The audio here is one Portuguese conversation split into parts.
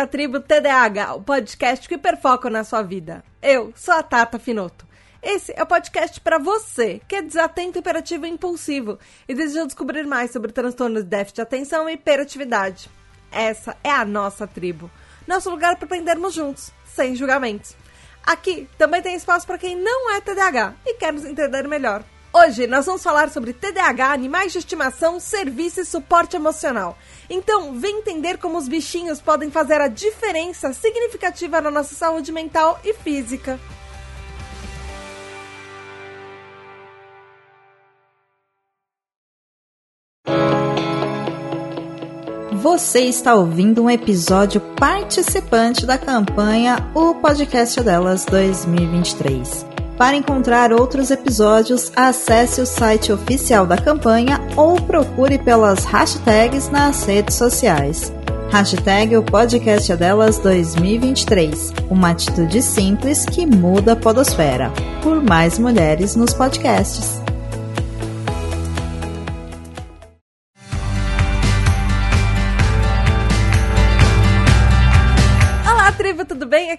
À tribo TDAH, o podcast que perfoca na sua vida. Eu sou a Tata Finoto. Esse é o podcast para você que é desatento, hiperativo e impulsivo e deseja descobrir mais sobre transtornos de déficit de atenção e hiperatividade. Essa é a nossa tribo, nosso lugar para aprendermos juntos, sem julgamentos. Aqui também tem espaço para quem não é TDAH e quer nos entender melhor. Hoje nós vamos falar sobre TDAH, animais de estimação, serviço e suporte emocional. Então, vem entender como os bichinhos podem fazer a diferença significativa na nossa saúde mental e física. Você está ouvindo um episódio participante da campanha O Podcast Delas 2023. Para encontrar outros episódios, acesse o site oficial da campanha ou procure pelas hashtags nas redes sociais. Hashtag o podcast delas 2023. Uma atitude simples que muda a podosfera. Por mais mulheres nos podcasts.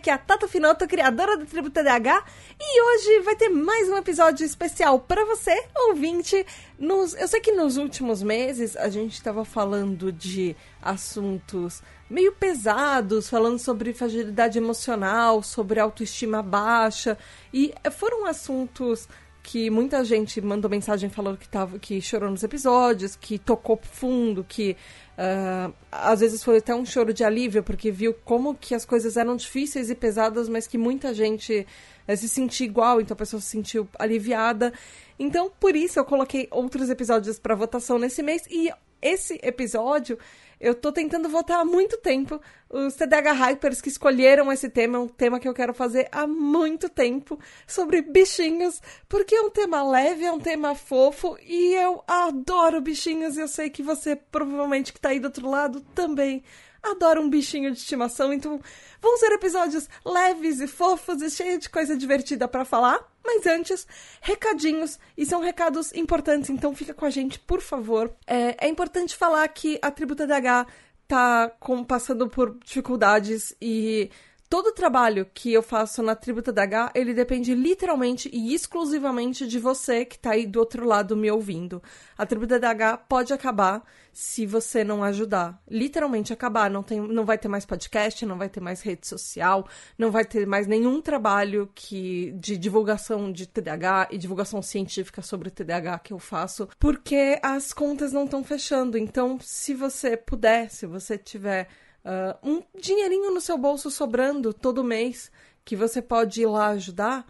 Aqui é a Tata Finoto, criadora da Tribo TDAH, e hoje vai ter mais um episódio especial para você, ouvinte. Nos, eu sei que nos últimos meses a gente estava falando de assuntos meio pesados, falando sobre fragilidade emocional, sobre autoestima baixa, e foram assuntos que muita gente mandou mensagem falando que, tava, que chorou nos episódios, que tocou fundo, que Uh, às vezes foi até um choro de alívio, porque viu como que as coisas eram difíceis e pesadas, mas que muita gente uh, se sentia igual, então a pessoa se sentiu aliviada. Então, por isso eu coloquei outros episódios para votação nesse mês, e esse episódio eu tô tentando votar há muito tempo. Os TDH Hypers que escolheram esse tema é um tema que eu quero fazer há muito tempo sobre bichinhos, porque é um tema leve, é um tema fofo e eu adoro bichinhos e eu sei que você provavelmente que tá aí do outro lado também adora um bichinho de estimação, então vão ser episódios leves e fofos e cheios de coisa divertida para falar. Mas antes, recadinhos, e são recados importantes, então fica com a gente, por favor. É, é importante falar que a Tributa DH tá com, passando por dificuldades e todo o trabalho que eu faço na Tributa DH, ele depende literalmente e exclusivamente de você que está aí do outro lado me ouvindo. A Tributa DH pode acabar se você não ajudar. Literalmente acabar. Não, tem, não vai ter mais podcast, não vai ter mais rede social, não vai ter mais nenhum trabalho que de divulgação de TDAH e divulgação científica sobre TDAH que eu faço, porque as contas não estão fechando. Então, se você puder, se você tiver uh, um dinheirinho no seu bolso sobrando todo mês que você pode ir lá ajudar,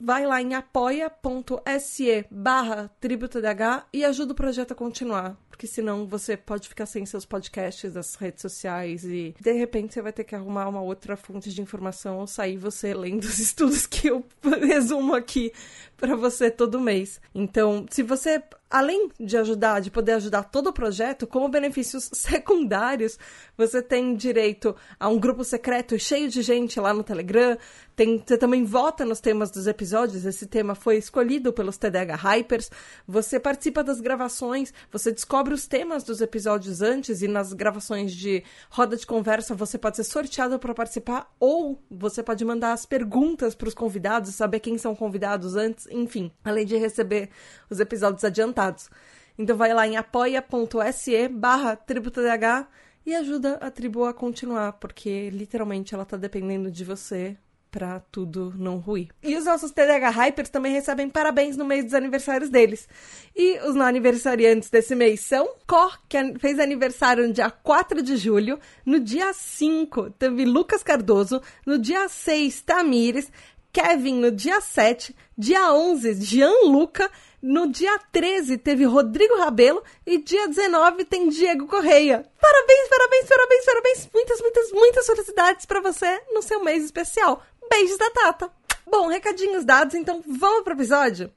vai lá em apoia.se barra tributodh e ajuda o projeto a continuar. Porque senão você pode ficar sem seus podcasts, as redes sociais e de repente você vai ter que arrumar uma outra fonte de informação ou sair você lendo os estudos que eu resumo aqui para você todo mês. Então, se você além de ajudar, de poder ajudar todo o projeto, como benefícios secundários, você tem direito a um grupo secreto cheio de gente lá no Telegram. Tem, você também vota nos temas dos episódios. Esse tema foi escolhido pelos TDH Hypers. Você participa das gravações, você descobre os temas dos episódios antes e nas gravações de roda de conversa você pode ser sorteado para participar ou você pode mandar as perguntas para os convidados, saber quem são convidados antes, enfim, além de receber os episódios adiantados. Então vai lá em apoia.se barra tributodh e ajuda a tribo a continuar, porque literalmente ela tá dependendo de você para tudo não ruir. E os nossos TDH Hypers também recebem parabéns no mês dos aniversários deles. E os não aniversariantes desse mês são Cor, que fez aniversário no dia 4 de julho, no dia 5 teve Lucas Cardoso, no dia 6 Tamires, Kevin no dia 7, dia 11 Gianluca, no dia 13 teve Rodrigo Rabelo e dia 19 tem Diego Correia. Parabéns, parabéns, parabéns, parabéns. Muitas, muitas, muitas felicidades para você no seu mês especial. Beijos da Tata. Bom, recadinhos dados, então vamos pro episódio?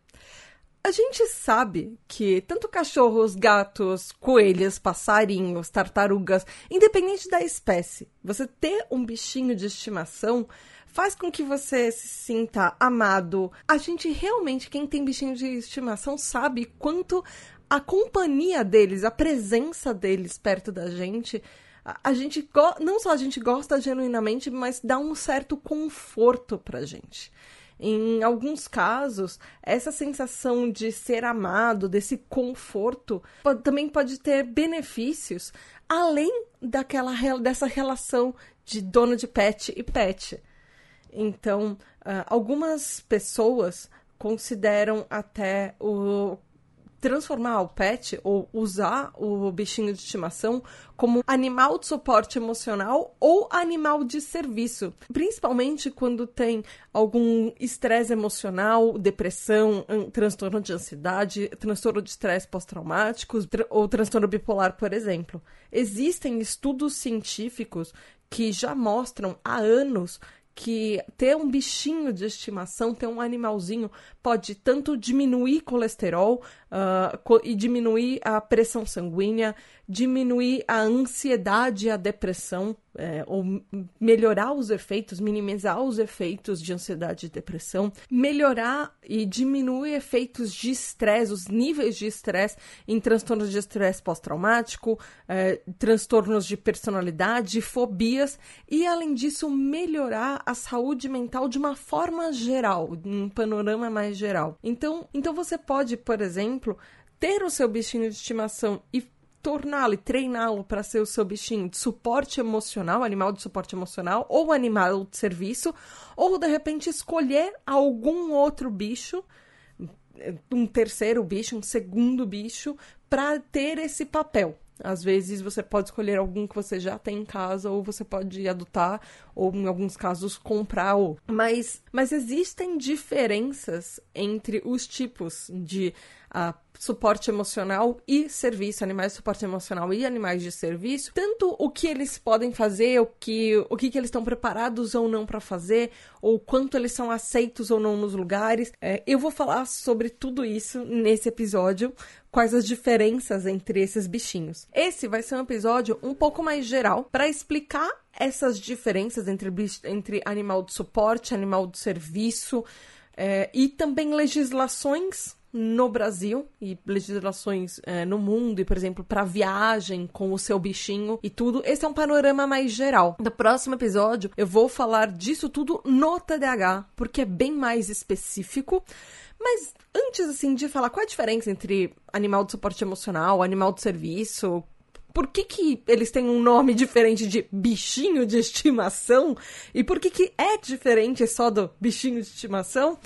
A gente sabe que tanto cachorros, gatos, coelhos, passarinhos, tartarugas, independente da espécie, você ter um bichinho de estimação faz com que você se sinta amado. A gente realmente, quem tem bichinho de estimação, sabe quanto a companhia deles, a presença deles perto da gente a, gente não só a gente gosta genuinamente, mas dá um certo conforto pra gente. Em alguns casos, essa sensação de ser amado, desse conforto, pode, também pode ter benefícios além daquela dessa relação de dono de pet e pet. Então, uh, algumas pessoas consideram até o transformar o pet ou usar o bichinho de estimação como animal de suporte emocional ou animal de serviço, principalmente quando tem algum estresse emocional, depressão, transtorno de ansiedade, transtorno de estresse pós-traumático ou transtorno bipolar, por exemplo. Existem estudos científicos que já mostram há anos que ter um bichinho de estimação, ter um animalzinho, pode tanto diminuir colesterol uh, e diminuir a pressão sanguínea, diminuir a ansiedade e a depressão, é, ou melhorar os efeitos, minimizar os efeitos de ansiedade e depressão, melhorar e diminuir efeitos de estresse, os níveis de estresse em transtornos de estresse pós-traumático, é, transtornos de personalidade, fobias, e além disso, melhorar a saúde mental de uma forma geral, um panorama mais geral. Então, então você pode, por exemplo, ter o seu bichinho de estimação e torná-lo e treiná-lo para ser o seu bichinho de suporte emocional, animal de suporte emocional, ou animal de serviço, ou de repente escolher algum outro bicho, um terceiro bicho, um segundo bicho, para ter esse papel. Às vezes você pode escolher algum que você já tem em casa, ou você pode adotar, ou em alguns casos comprar. Ou... Mas, mas existem diferenças entre os tipos de uh, suporte emocional e serviço, animais de suporte emocional e animais de serviço, tanto o que eles podem fazer, o que, o que, que eles estão preparados ou não para fazer, ou quanto eles são aceitos ou não nos lugares. É, eu vou falar sobre tudo isso nesse episódio, quais as diferenças entre esses bichinhos. Esse vai ser um episódio um pouco mais geral para explicar essas diferenças entre, entre animal de suporte, animal de serviço. É, e também legislações no Brasil e legislações é, no mundo, e por exemplo, para viagem com o seu bichinho e tudo. Esse é um panorama mais geral. No próximo episódio, eu vou falar disso tudo no TDAH, porque é bem mais específico. Mas antes, assim, de falar qual é a diferença entre animal de suporte emocional, animal de serviço, por que, que eles têm um nome diferente de bichinho de estimação? E por que, que é diferente só do bichinho de estimação?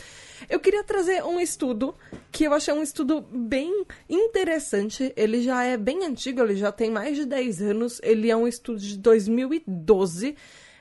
Eu queria trazer um estudo que eu achei um estudo bem interessante. Ele já é bem antigo, ele já tem mais de 10 anos. Ele é um estudo de 2012.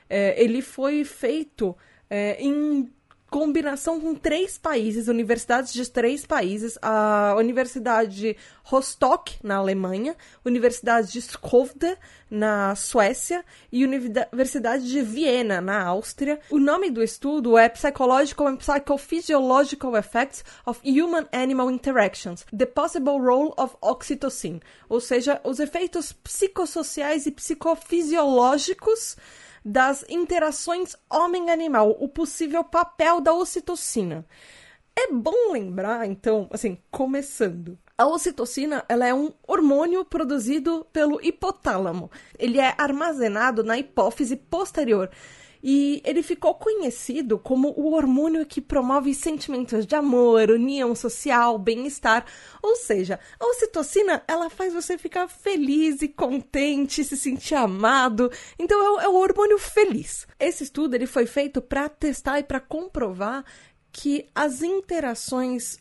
É, ele foi feito é, em combinação com três países, universidades de três países, a Universidade de Rostock, na Alemanha, Universidade de Skövde, na Suécia, e Universidade de Viena, na Áustria. O nome do estudo é Psychological and Psychophysiological Effects of Human Animal Interactions: The Possible Role of Oxytocin, ou seja, os efeitos psicossociais e psicofisiológicos das interações homem-animal, o possível papel da ocitocina. É bom lembrar, então, assim, começando. A ocitocina, ela é um hormônio produzido pelo hipotálamo. Ele é armazenado na hipófise posterior e ele ficou conhecido como o hormônio que promove sentimentos de amor, união social, bem-estar. Ou seja, a ocitocina, ela faz você ficar feliz e contente, se sentir amado. Então é, é o hormônio feliz. Esse estudo ele foi feito para testar e para comprovar que as interações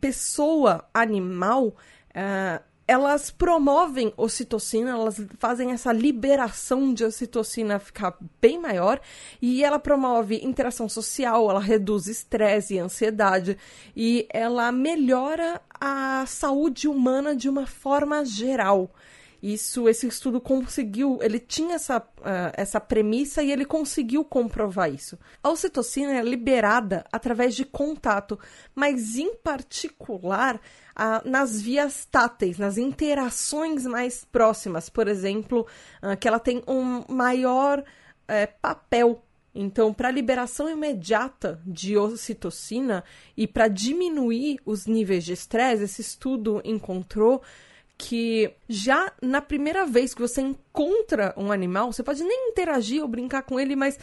pessoa-animal uh, elas promovem ocitocina, elas fazem essa liberação de ocitocina ficar bem maior e ela promove interação social, ela reduz estresse e ansiedade e ela melhora a saúde humana de uma forma geral. Isso, esse estudo conseguiu, ele tinha essa, uh, essa premissa e ele conseguiu comprovar isso. A ocitocina é liberada através de contato, mas em particular uh, nas vias táteis, nas interações mais próximas. Por exemplo, uh, que ela tem um maior uh, papel então, para a liberação imediata de ocitocina e para diminuir os níveis de estresse, esse estudo encontrou que já na primeira vez que você encontra um animal, você pode nem interagir ou brincar com ele, mas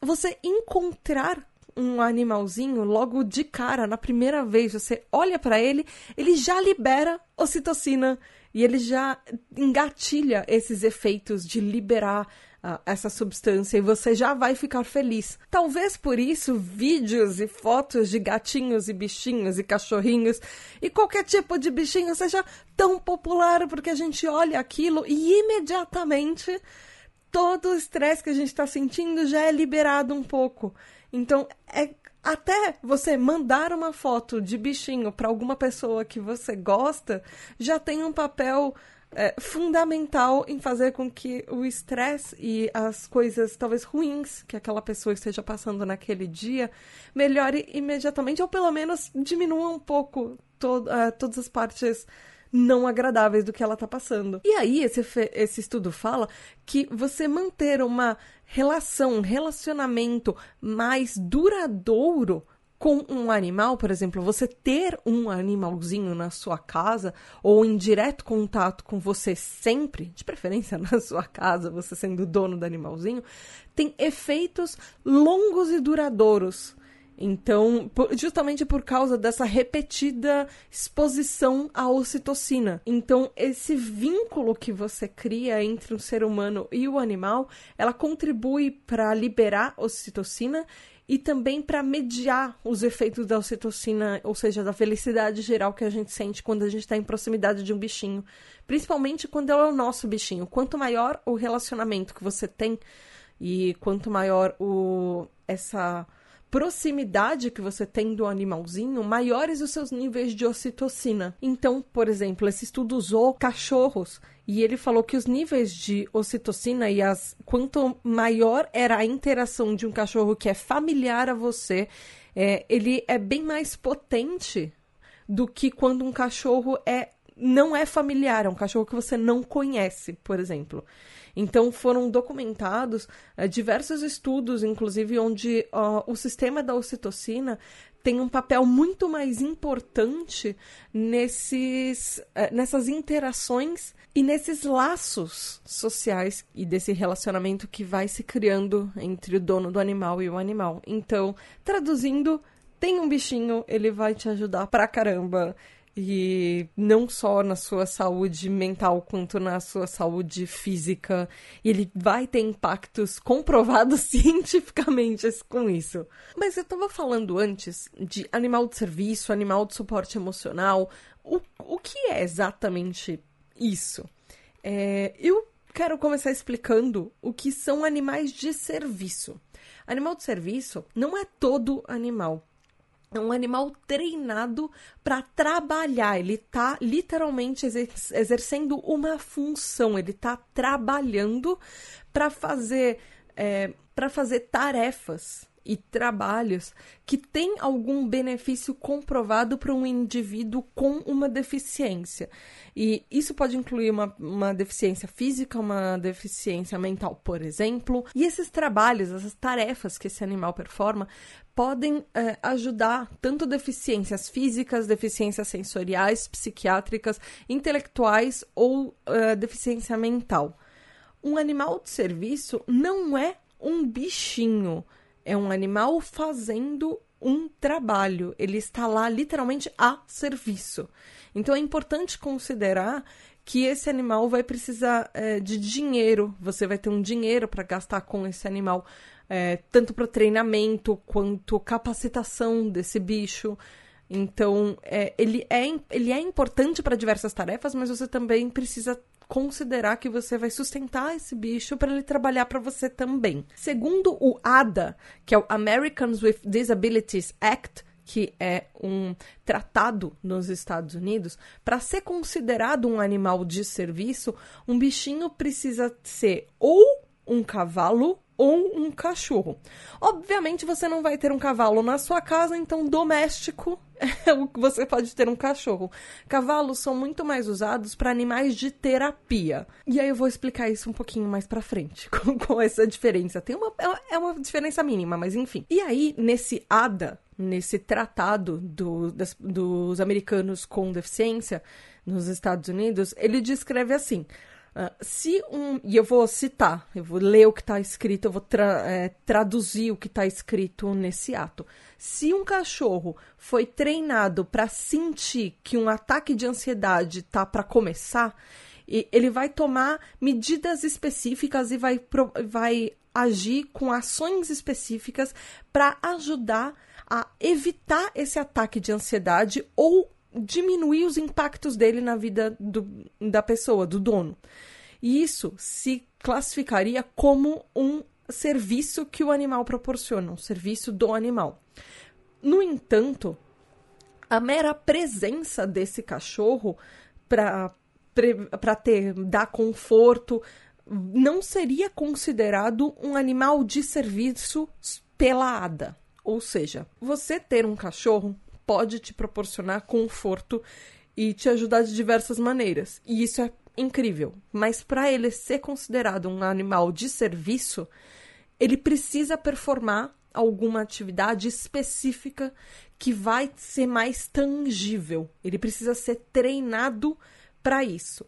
você encontrar um animalzinho logo de cara, na primeira vez, você olha para ele, ele já libera ocitocina e ele já engatilha esses efeitos de liberar uh, essa substância e você já vai ficar feliz. Talvez por isso vídeos e fotos de gatinhos e bichinhos e cachorrinhos e qualquer tipo de bichinho seja tão popular porque a gente olha aquilo e imediatamente todo o estresse que a gente está sentindo já é liberado um pouco. Então, é até você mandar uma foto de bichinho para alguma pessoa que você gosta, já tem um papel é, fundamental em fazer com que o estresse e as coisas talvez ruins que aquela pessoa esteja passando naquele dia melhore imediatamente, ou pelo menos diminua um pouco to uh, todas as partes não agradáveis do que ela está passando. E aí, esse, esse estudo fala que você manter uma relação, um relacionamento mais duradouro com um animal, por exemplo, você ter um animalzinho na sua casa ou em direto contato com você sempre, de preferência na sua casa, você sendo dono do animalzinho, tem efeitos longos e duradouros então, justamente por causa dessa repetida exposição à ocitocina. Então, esse vínculo que você cria entre o ser humano e o animal, ela contribui para liberar ocitocina e também para mediar os efeitos da ocitocina, ou seja, da felicidade geral que a gente sente quando a gente está em proximidade de um bichinho. Principalmente quando é o nosso bichinho. Quanto maior o relacionamento que você tem e quanto maior o essa proximidade que você tem do animalzinho, maiores os seus níveis de ocitocina. Então, por exemplo, esse estudo usou cachorros e ele falou que os níveis de ocitocina e as quanto maior era a interação de um cachorro que é familiar a você, é, ele é bem mais potente do que quando um cachorro é não é familiar, é um cachorro que você não conhece, por exemplo. Então foram documentados é, diversos estudos, inclusive, onde o sistema da ocitocina tem um papel muito mais importante nesses, é, nessas interações e nesses laços sociais e desse relacionamento que vai se criando entre o dono do animal e o animal. Então, traduzindo, tem um bichinho, ele vai te ajudar pra caramba. E não só na sua saúde mental, quanto na sua saúde física. E ele vai ter impactos comprovados cientificamente com isso. Mas eu estava falando antes de animal de serviço, animal de suporte emocional. O, o que é exatamente isso? É, eu quero começar explicando o que são animais de serviço. Animal de serviço não é todo animal é um animal treinado para trabalhar. Ele está literalmente exercendo uma função. Ele está trabalhando para fazer é, para fazer tarefas e trabalhos que têm algum benefício comprovado para um indivíduo com uma deficiência. E isso pode incluir uma, uma deficiência física, uma deficiência mental, por exemplo. E esses trabalhos, essas tarefas que esse animal performa, podem é, ajudar tanto deficiências físicas, deficiências sensoriais, psiquiátricas, intelectuais ou é, deficiência mental. Um animal de serviço não é um bichinho, é um animal fazendo um trabalho. Ele está lá literalmente a serviço. Então é importante considerar que esse animal vai precisar é, de dinheiro. Você vai ter um dinheiro para gastar com esse animal é, tanto para treinamento quanto capacitação desse bicho. Então, é, ele, é, ele é importante para diversas tarefas, mas você também precisa considerar que você vai sustentar esse bicho para ele trabalhar para você também. Segundo o ADA, que é o Americans with Disabilities Act, que é um tratado nos Estados Unidos, para ser considerado um animal de serviço, um bichinho precisa ser ou um cavalo ou um cachorro. Obviamente você não vai ter um cavalo na sua casa, então doméstico você pode ter um cachorro. Cavalos são muito mais usados para animais de terapia. E aí eu vou explicar isso um pouquinho mais para frente, com, com, essa diferença. Tem uma, é, é uma diferença mínima, mas enfim. E aí, nesse ADA, nesse tratado do, das, dos americanos com deficiência nos Estados Unidos, ele descreve assim. Uh, se um. E eu vou citar, eu vou ler o que está escrito, eu vou tra é, traduzir o que está escrito nesse ato. Se um cachorro foi treinado para sentir que um ataque de ansiedade tá para começar, ele vai tomar medidas específicas e vai, vai agir com ações específicas para ajudar a evitar esse ataque de ansiedade ou diminuir os impactos dele na vida do, da pessoa, do dono. E isso se classificaria como um serviço que o animal proporciona, um serviço do animal. No entanto, a mera presença desse cachorro para ter dar conforto não seria considerado um animal de serviço pela ADA. Ou seja, você ter um cachorro pode te proporcionar conforto e te ajudar de diversas maneiras. E isso é incrível. Mas para ele ser considerado um animal de serviço, ele precisa performar alguma atividade específica que vai ser mais tangível. Ele precisa ser treinado para isso.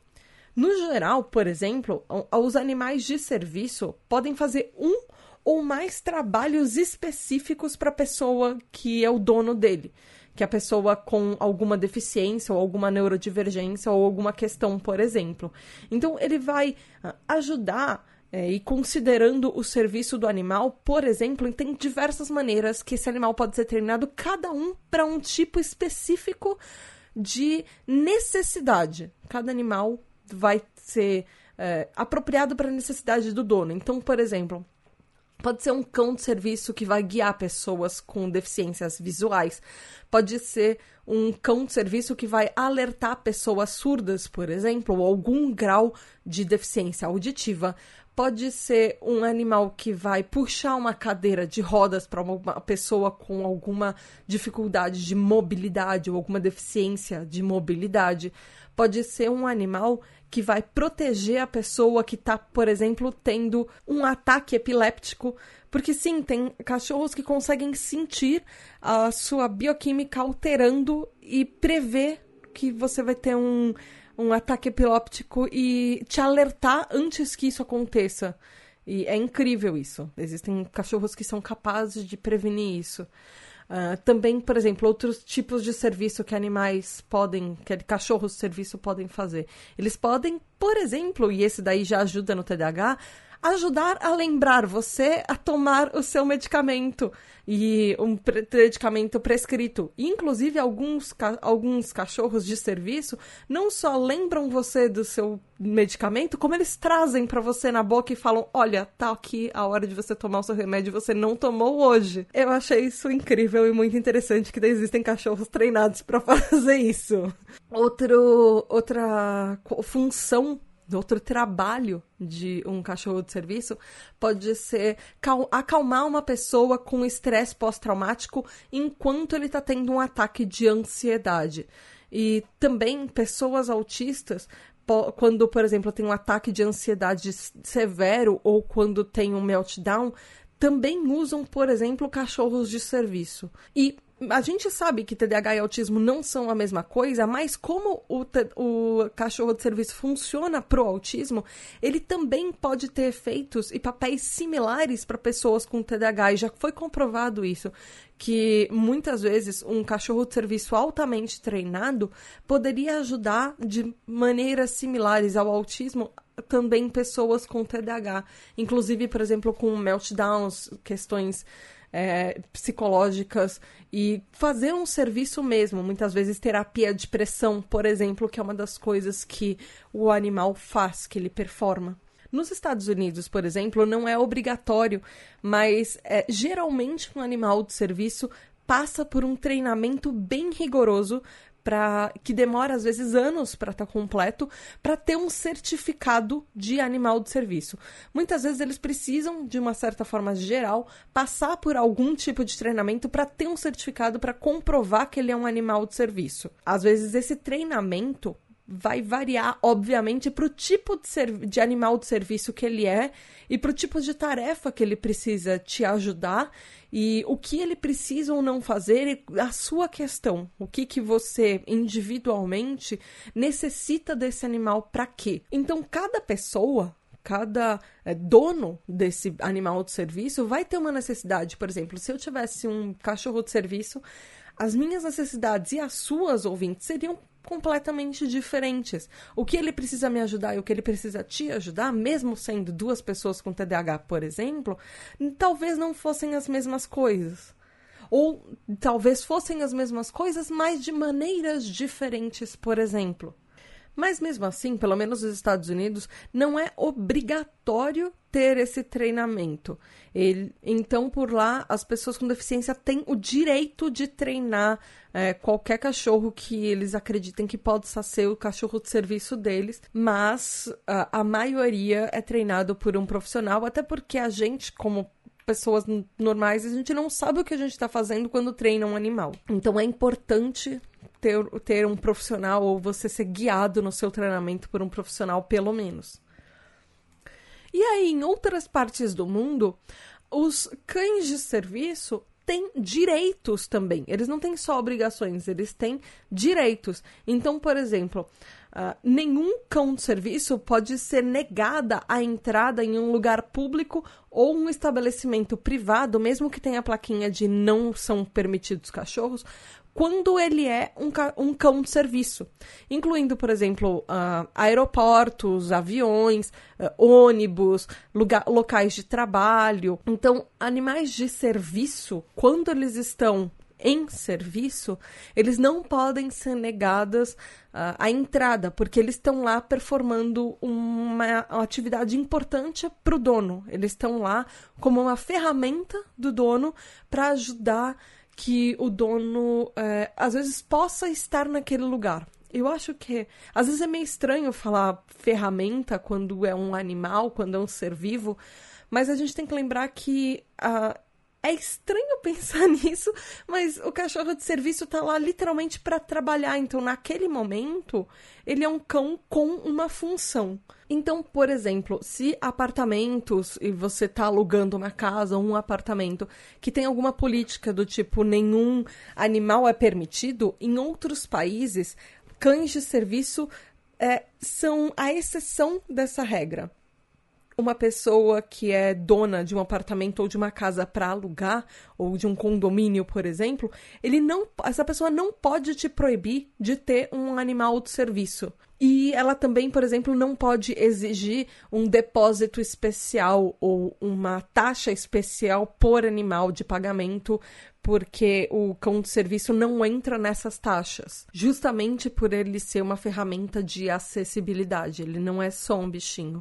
No geral, por exemplo, os animais de serviço podem fazer um ou mais trabalhos específicos para a pessoa que é o dono dele que a pessoa com alguma deficiência ou alguma neurodivergência ou alguma questão, por exemplo. Então, ele vai ah, ajudar é, e considerando o serviço do animal, por exemplo, tem diversas maneiras que esse animal pode ser treinado, cada um para um tipo específico de necessidade. Cada animal vai ser é, apropriado para a necessidade do dono. Então, por exemplo, Pode ser um cão de serviço que vai guiar pessoas com deficiências visuais. Pode ser um cão de serviço que vai alertar pessoas surdas, por exemplo, ou algum grau de deficiência auditiva. Pode ser um animal que vai puxar uma cadeira de rodas para uma pessoa com alguma dificuldade de mobilidade ou alguma deficiência de mobilidade. Pode ser um animal que vai proteger a pessoa que está, por exemplo, tendo um ataque epiléptico. Porque sim, tem cachorros que conseguem sentir a sua bioquímica alterando e prever que você vai ter um, um ataque epiléptico e te alertar antes que isso aconteça. E é incrível isso. Existem cachorros que são capazes de prevenir isso. Uh, também, por exemplo, outros tipos de serviço que animais podem, que cachorros de serviço podem fazer. Eles podem, por exemplo, e esse daí já ajuda no TDAH, ajudar a lembrar você a tomar o seu medicamento e um medicamento prescrito. inclusive, alguns, ca alguns cachorros de serviço não só lembram você do seu medicamento, como eles trazem para você na boca e falam: Olha, tá aqui a hora de você tomar o seu remédio, você não tomou hoje. Eu achei isso incrível e muito interessante que existem cachorros treinados para fazer isso. Outro, outra função outro trabalho de um cachorro de serviço pode ser acalmar uma pessoa com estresse pós-traumático enquanto ele está tendo um ataque de ansiedade. E também pessoas autistas, quando, por exemplo, tem um ataque de ansiedade severo ou quando tem um meltdown, também usam, por exemplo, cachorros de serviço. E a gente sabe que TDAH e autismo não são a mesma coisa, mas como o, o cachorro de serviço funciona pro autismo, ele também pode ter efeitos e papéis similares para pessoas com TDAH, e já foi comprovado isso, que muitas vezes um cachorro de serviço altamente treinado poderia ajudar de maneiras similares ao autismo também pessoas com TDAH, inclusive, por exemplo, com meltdowns, questões é, psicológicas e fazer um serviço mesmo, muitas vezes terapia de pressão, por exemplo, que é uma das coisas que o animal faz, que ele performa. Nos Estados Unidos, por exemplo, não é obrigatório, mas é, geralmente um animal de serviço passa por um treinamento bem rigoroso para que demora às vezes anos para estar tá completo, para ter um certificado de animal de serviço. Muitas vezes eles precisam, de uma certa forma geral, passar por algum tipo de treinamento para ter um certificado para comprovar que ele é um animal de serviço. Às vezes esse treinamento vai variar, obviamente, para o tipo de, de, animal de serviço que ele é e para o tipo de tarefa que ele precisa te ajudar e o que ele precisa ou não fazer e a sua questão. O que, que você individualmente necessita desse animal para quê? Então, cada pessoa cada é, dono desse animal de serviço vai ter uma necessidade. Por exemplo, se eu tivesse um cachorro de serviço, as minhas necessidades e as suas ouvintes seriam completamente diferentes. O que ele precisa me ajudar e o que ele precisa te ajudar, mesmo sendo duas pessoas com TDAH, por exemplo, talvez não fossem as mesmas coisas. Ou talvez fossem as mesmas coisas, mas de maneiras diferentes, por exemplo. Mas mesmo assim, pelo menos nos Estados Unidos, não é obrigatório ter esse treinamento. Ele, então, por lá, as pessoas com deficiência têm o direito de treinar é, qualquer cachorro que eles acreditem que possa ser o cachorro de serviço deles, mas a, a maioria é treinado por um profissional, até porque a gente, como pessoas normais, a gente não sabe o que a gente está fazendo quando treina um animal. Então é importante ter, ter um profissional ou você ser guiado no seu treinamento por um profissional, pelo menos. E aí, em outras partes do mundo, os cães de serviço têm direitos também. Eles não têm só obrigações, eles têm direitos. Então, por exemplo, uh, nenhum cão de serviço pode ser negada a entrada em um lugar público ou um estabelecimento privado, mesmo que tenha a plaquinha de não são permitidos cachorros, quando ele é um, um cão de serviço, incluindo, por exemplo, uh, aeroportos, aviões, uh, ônibus, lugar, locais de trabalho. Então, animais de serviço, quando eles estão em serviço, eles não podem ser negadas uh, a entrada, porque eles estão lá performando uma atividade importante para o dono. Eles estão lá como uma ferramenta do dono para ajudar que o dono é, às vezes possa estar naquele lugar. Eu acho que às vezes é meio estranho falar ferramenta quando é um animal, quando é um ser vivo, mas a gente tem que lembrar que uh, é estranho pensar nisso, mas o cachorro de serviço tá lá literalmente para trabalhar. Então, naquele momento, ele é um cão com uma função. Então, por exemplo, se apartamentos e você está alugando uma casa ou um apartamento que tem alguma política do tipo nenhum animal é permitido, em outros países, cães de serviço é, são a exceção dessa regra uma pessoa que é dona de um apartamento ou de uma casa para alugar ou de um condomínio, por exemplo, ele não, essa pessoa não pode te proibir de ter um animal de serviço. E ela também, por exemplo, não pode exigir um depósito especial ou uma taxa especial por animal de pagamento, porque o cão de serviço não entra nessas taxas, justamente por ele ser uma ferramenta de acessibilidade. Ele não é só um bichinho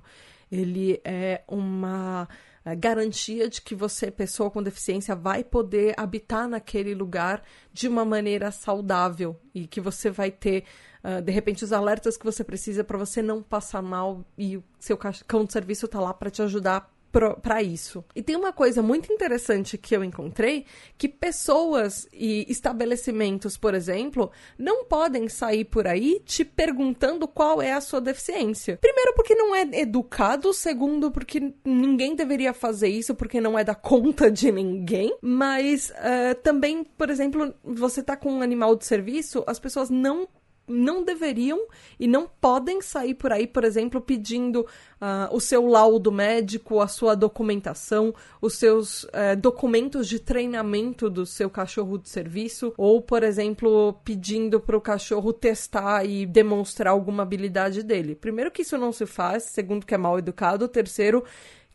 ele é uma é, garantia de que você, pessoa com deficiência, vai poder habitar naquele lugar de uma maneira saudável e que você vai ter, uh, de repente, os alertas que você precisa para você não passar mal e o seu cão de serviço está lá para te ajudar para isso. E tem uma coisa muito interessante que eu encontrei, que pessoas e estabelecimentos, por exemplo, não podem sair por aí te perguntando qual é a sua deficiência. Primeiro porque não é educado, segundo porque ninguém deveria fazer isso porque não é da conta de ninguém, mas uh, também, por exemplo, você tá com um animal de serviço, as pessoas não não deveriam e não podem sair por aí, por exemplo, pedindo uh, o seu laudo médico, a sua documentação, os seus uh, documentos de treinamento do seu cachorro de serviço, ou, por exemplo, pedindo para o cachorro testar e demonstrar alguma habilidade dele. Primeiro, que isso não se faz, segundo, que é mal educado, terceiro,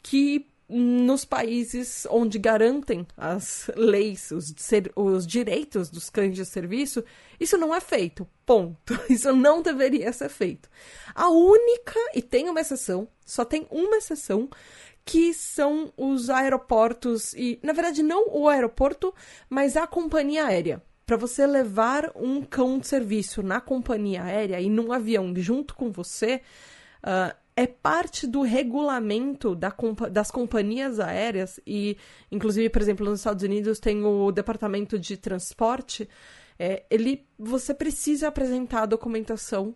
que nos países onde garantem as leis, os, os, direitos dos cães de serviço, isso não é feito. Ponto. Isso não deveria ser feito. A única, e tem uma exceção, só tem uma exceção, que são os aeroportos, e na verdade não o aeroporto, mas a companhia aérea. para você levar um cão de serviço na companhia aérea e num avião junto com você, uh, é parte do regulamento da, das companhias aéreas e, inclusive, por exemplo, nos Estados Unidos tem o Departamento de Transporte. É, ele, você precisa apresentar a documentação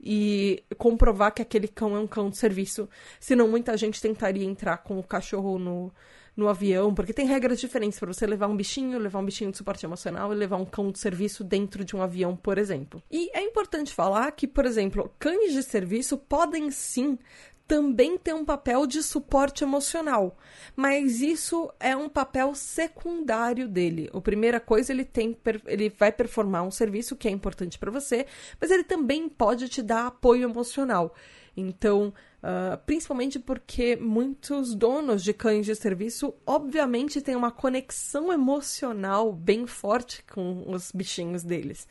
e comprovar que aquele cão é um cão de serviço. Senão, muita gente tentaria entrar com o cachorro no, no avião, porque tem regras diferentes para você levar um bichinho, levar um bichinho de suporte emocional e levar um cão de serviço dentro de um avião, por exemplo. E é importante falar que, por exemplo, cães de serviço podem sim também ter um papel de suporte emocional, mas isso é um papel secundário dele. A primeira coisa ele tem, ele vai performar um serviço que é importante para você, mas ele também pode te dar apoio emocional. Então, uh, principalmente porque muitos donos de cães de serviço, obviamente, têm uma conexão emocional bem forte com os bichinhos deles.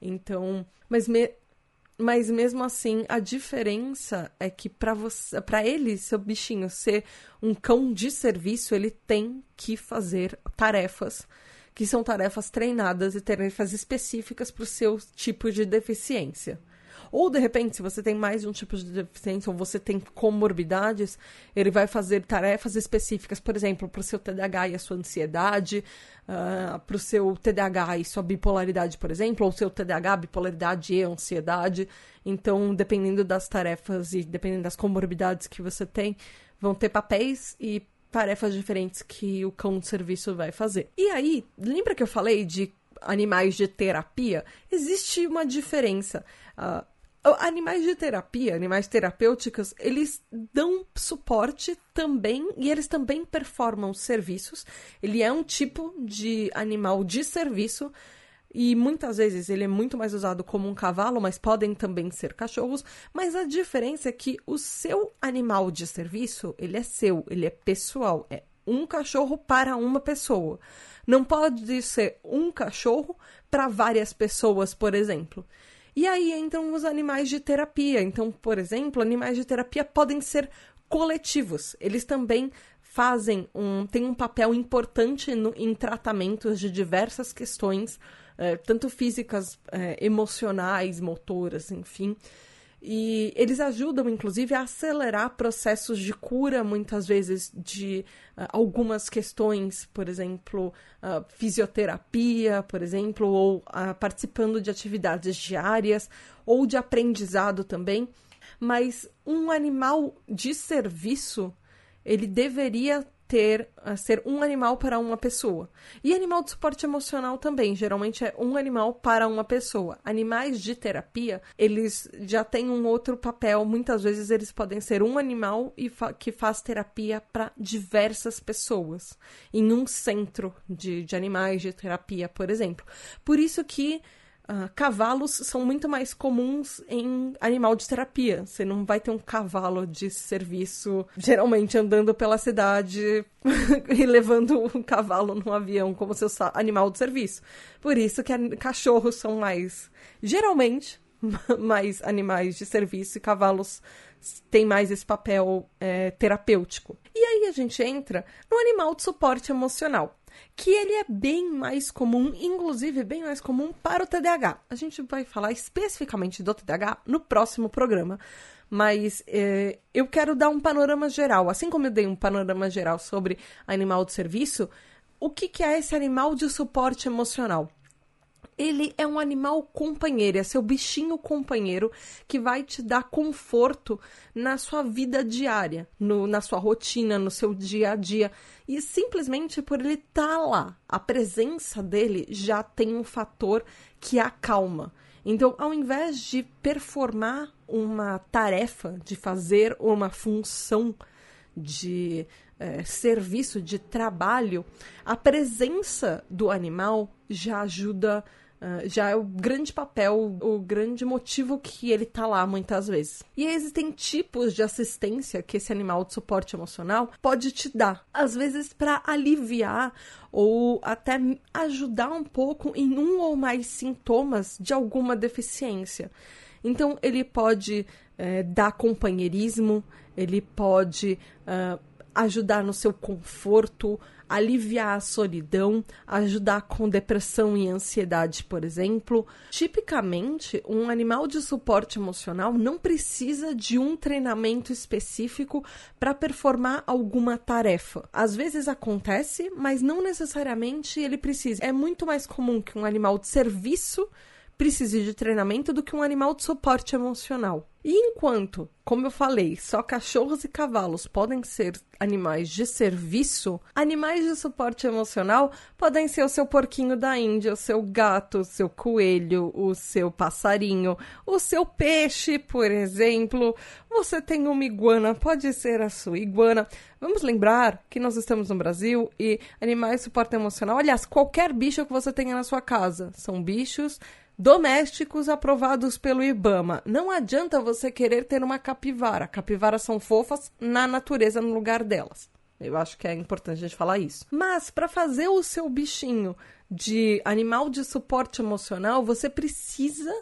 Então, mas, me, mas mesmo assim, a diferença é que para você, para ele, seu bichinho ser um cão de serviço, ele tem que fazer tarefas que são tarefas treinadas e tarefas específicas para o seu tipo de deficiência. Ou, de repente, se você tem mais de um tipo de deficiência ou você tem comorbidades, ele vai fazer tarefas específicas, por exemplo, para o seu TDAH e a sua ansiedade, uh, ah, para o seu TDAH e sua bipolaridade, por exemplo, ou seu TDAH, bipolaridade e ansiedade. Então, dependendo das tarefas e dependendo das comorbidades que você tem, vão ter papéis e tarefas diferentes que o cão de serviço vai fazer. E aí, lembra que eu falei de animais de terapia? Existe uma diferença. Uh, Animais de terapia, animais terapêuticos, eles dão suporte também e eles também performam serviços. Ele é um tipo de animal de serviço e muitas vezes ele é muito mais usado como um cavalo, mas podem também ser cachorros. Mas a diferença é que o seu animal de serviço, ele é seu, ele é pessoal, é um cachorro para uma pessoa. Não pode ser um cachorro para várias pessoas, por exemplo. E aí entram os animais de terapia. Então, por exemplo, animais de terapia podem ser coletivos. Eles também fazem um têm um papel importante no, em tratamentos de diversas questões, eh, tanto físicas, eh, emocionais, motoras, enfim. E eles ajudam, inclusive, a acelerar processos de cura, muitas vezes, de uh, algumas questões, por exemplo, uh, fisioterapia, por exemplo, ou uh, participando de atividades diárias, ou de aprendizado também. Mas um animal de serviço, ele deveria ter ser um animal para uma pessoa. E animal de suporte emocional também, geralmente é um animal para uma pessoa. Animais de terapia, eles já têm um outro papel, muitas vezes eles podem ser um animal e fa que faz terapia para diversas pessoas, em um centro de, de animais de terapia, por exemplo. Por isso que Uh, cavalos são muito mais comuns em animal de terapia. Você não vai ter um cavalo de serviço, geralmente andando pela cidade e levando um cavalo num avião como seu animal de serviço. Por isso que cachorros são mais, geralmente, mais animais de serviço e cavalos têm mais esse papel é, terapêutico. E aí a gente entra no animal de suporte emocional que ele é bem mais comum, inclusive bem mais comum para o TDAH. A gente vai falar especificamente do TDAH no próximo programa, mas é, eu quero dar um panorama geral. Assim como eu dei um panorama geral sobre animal de serviço, o que, que é esse animal de suporte emocional? Ele é um animal companheiro, é seu bichinho companheiro que vai te dar conforto na sua vida diária, no, na sua rotina, no seu dia a dia. E simplesmente por ele estar tá lá, a presença dele já tem um fator que acalma. Então, ao invés de performar uma tarefa, de fazer uma função de é, serviço, de trabalho, a presença do animal já ajuda Uh, já é o grande papel, o grande motivo que ele tá lá muitas vezes. E existem tipos de assistência que esse animal de suporte emocional pode te dar, às vezes para aliviar ou até ajudar um pouco em um ou mais sintomas de alguma deficiência. Então, ele pode é, dar companheirismo, ele pode uh, ajudar no seu conforto, aliviar a solidão, ajudar com depressão e ansiedade, por exemplo. Tipicamente, um animal de suporte emocional não precisa de um treinamento específico para performar alguma tarefa. Às vezes acontece, mas não necessariamente ele precisa. É muito mais comum que um animal de serviço precise de treinamento do que um animal de suporte emocional. E enquanto, como eu falei, só cachorros e cavalos podem ser animais de serviço, animais de suporte emocional podem ser o seu porquinho da Índia, o seu gato, o seu coelho, o seu passarinho, o seu peixe, por exemplo. Você tem uma iguana, pode ser a sua iguana. Vamos lembrar que nós estamos no Brasil e animais de suporte emocional, aliás, qualquer bicho que você tenha na sua casa, são bichos domésticos aprovados pelo IBAMA. Não adianta você querer ter uma capivara. Capivaras são fofas na natureza, no lugar delas. Eu acho que é importante a gente falar isso. Mas para fazer o seu bichinho de animal de suporte emocional, você precisa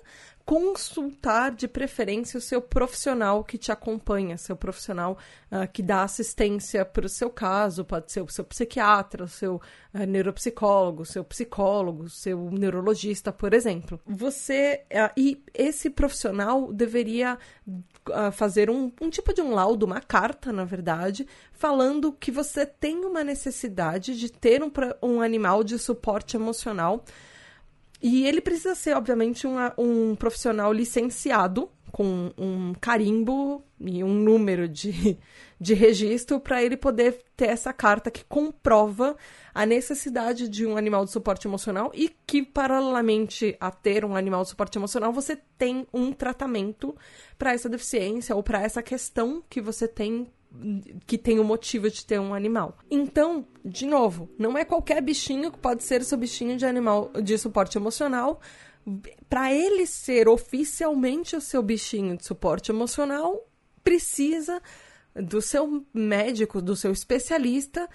consultar de preferência o seu profissional que te acompanha, seu profissional uh, que dá assistência para o seu caso, pode ser o seu psiquiatra, o seu uh, neuropsicólogo, o seu psicólogo, o seu neurologista, por exemplo. Você uh, e esse profissional deveria fazer um, um tipo de um laudo, uma carta, na verdade, falando que você tem uma necessidade de ter um, um animal de suporte emocional e ele precisa ser, obviamente, um, um profissional licenciado, com um carimbo e um número de, de registro, para ele poder ter essa carta que comprova a necessidade de um animal de suporte emocional e que, paralelamente a ter um animal de suporte emocional, você tem um tratamento para essa deficiência ou para essa questão que você tem que tem o motivo de ter um animal. Então, de novo, não é qualquer bichinho que pode ser seu bichinho de animal de suporte emocional. Para ele ser oficialmente o seu bichinho de suporte emocional, precisa do seu médico, do seu especialista,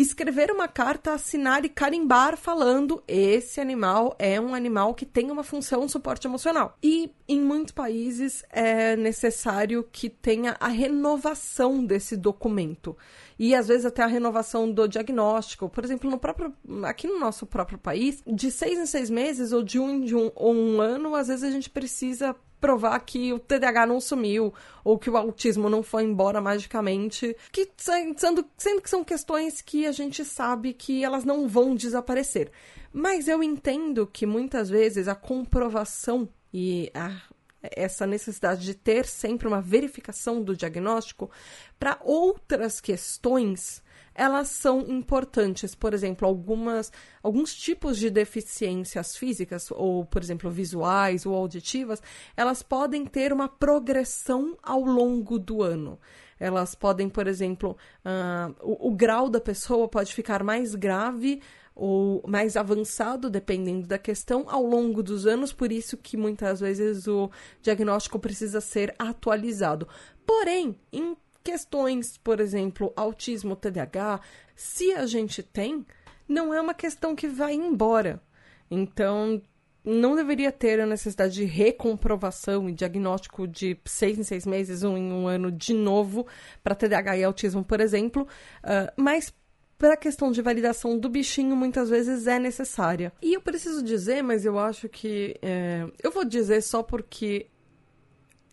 escrever uma carta, assinar e carimbar falando esse animal é um animal que tem uma função suporte emocional. E em muitos países é necessário que tenha a renovação desse documento. E às vezes até a renovação do diagnóstico. Por exemplo, no próprio, aqui no nosso próprio país, de seis em seis meses ou de um em um, um ano, às vezes a gente precisa provar que o TDAH não sumiu ou que o autismo não foi embora magicamente, que sendo, sendo que são questões que a gente sabe que elas não vão desaparecer. Mas eu entendo que muitas vezes a comprovação e a, essa necessidade de ter sempre uma verificação do diagnóstico para outras questões elas são importantes. Por exemplo, algumas, alguns tipos de deficiências físicas, ou, por exemplo, visuais ou auditivas, elas podem ter uma progressão ao longo do ano. Elas podem, por exemplo, uh, o, o grau da pessoa pode ficar mais grave ou mais avançado, dependendo da questão, ao longo dos anos, por isso que muitas vezes o diagnóstico precisa ser atualizado. Porém, em questões, por exemplo, autismo, TDAH, se a gente tem, não é uma questão que vai embora. Então, não deveria ter a necessidade de recomprovação e diagnóstico de seis em seis meses ou em um ano de novo para TDAH e autismo, por exemplo, uh, mas para a questão de validação do bichinho muitas vezes é necessária. E eu preciso dizer, mas eu acho que. É, eu vou dizer só porque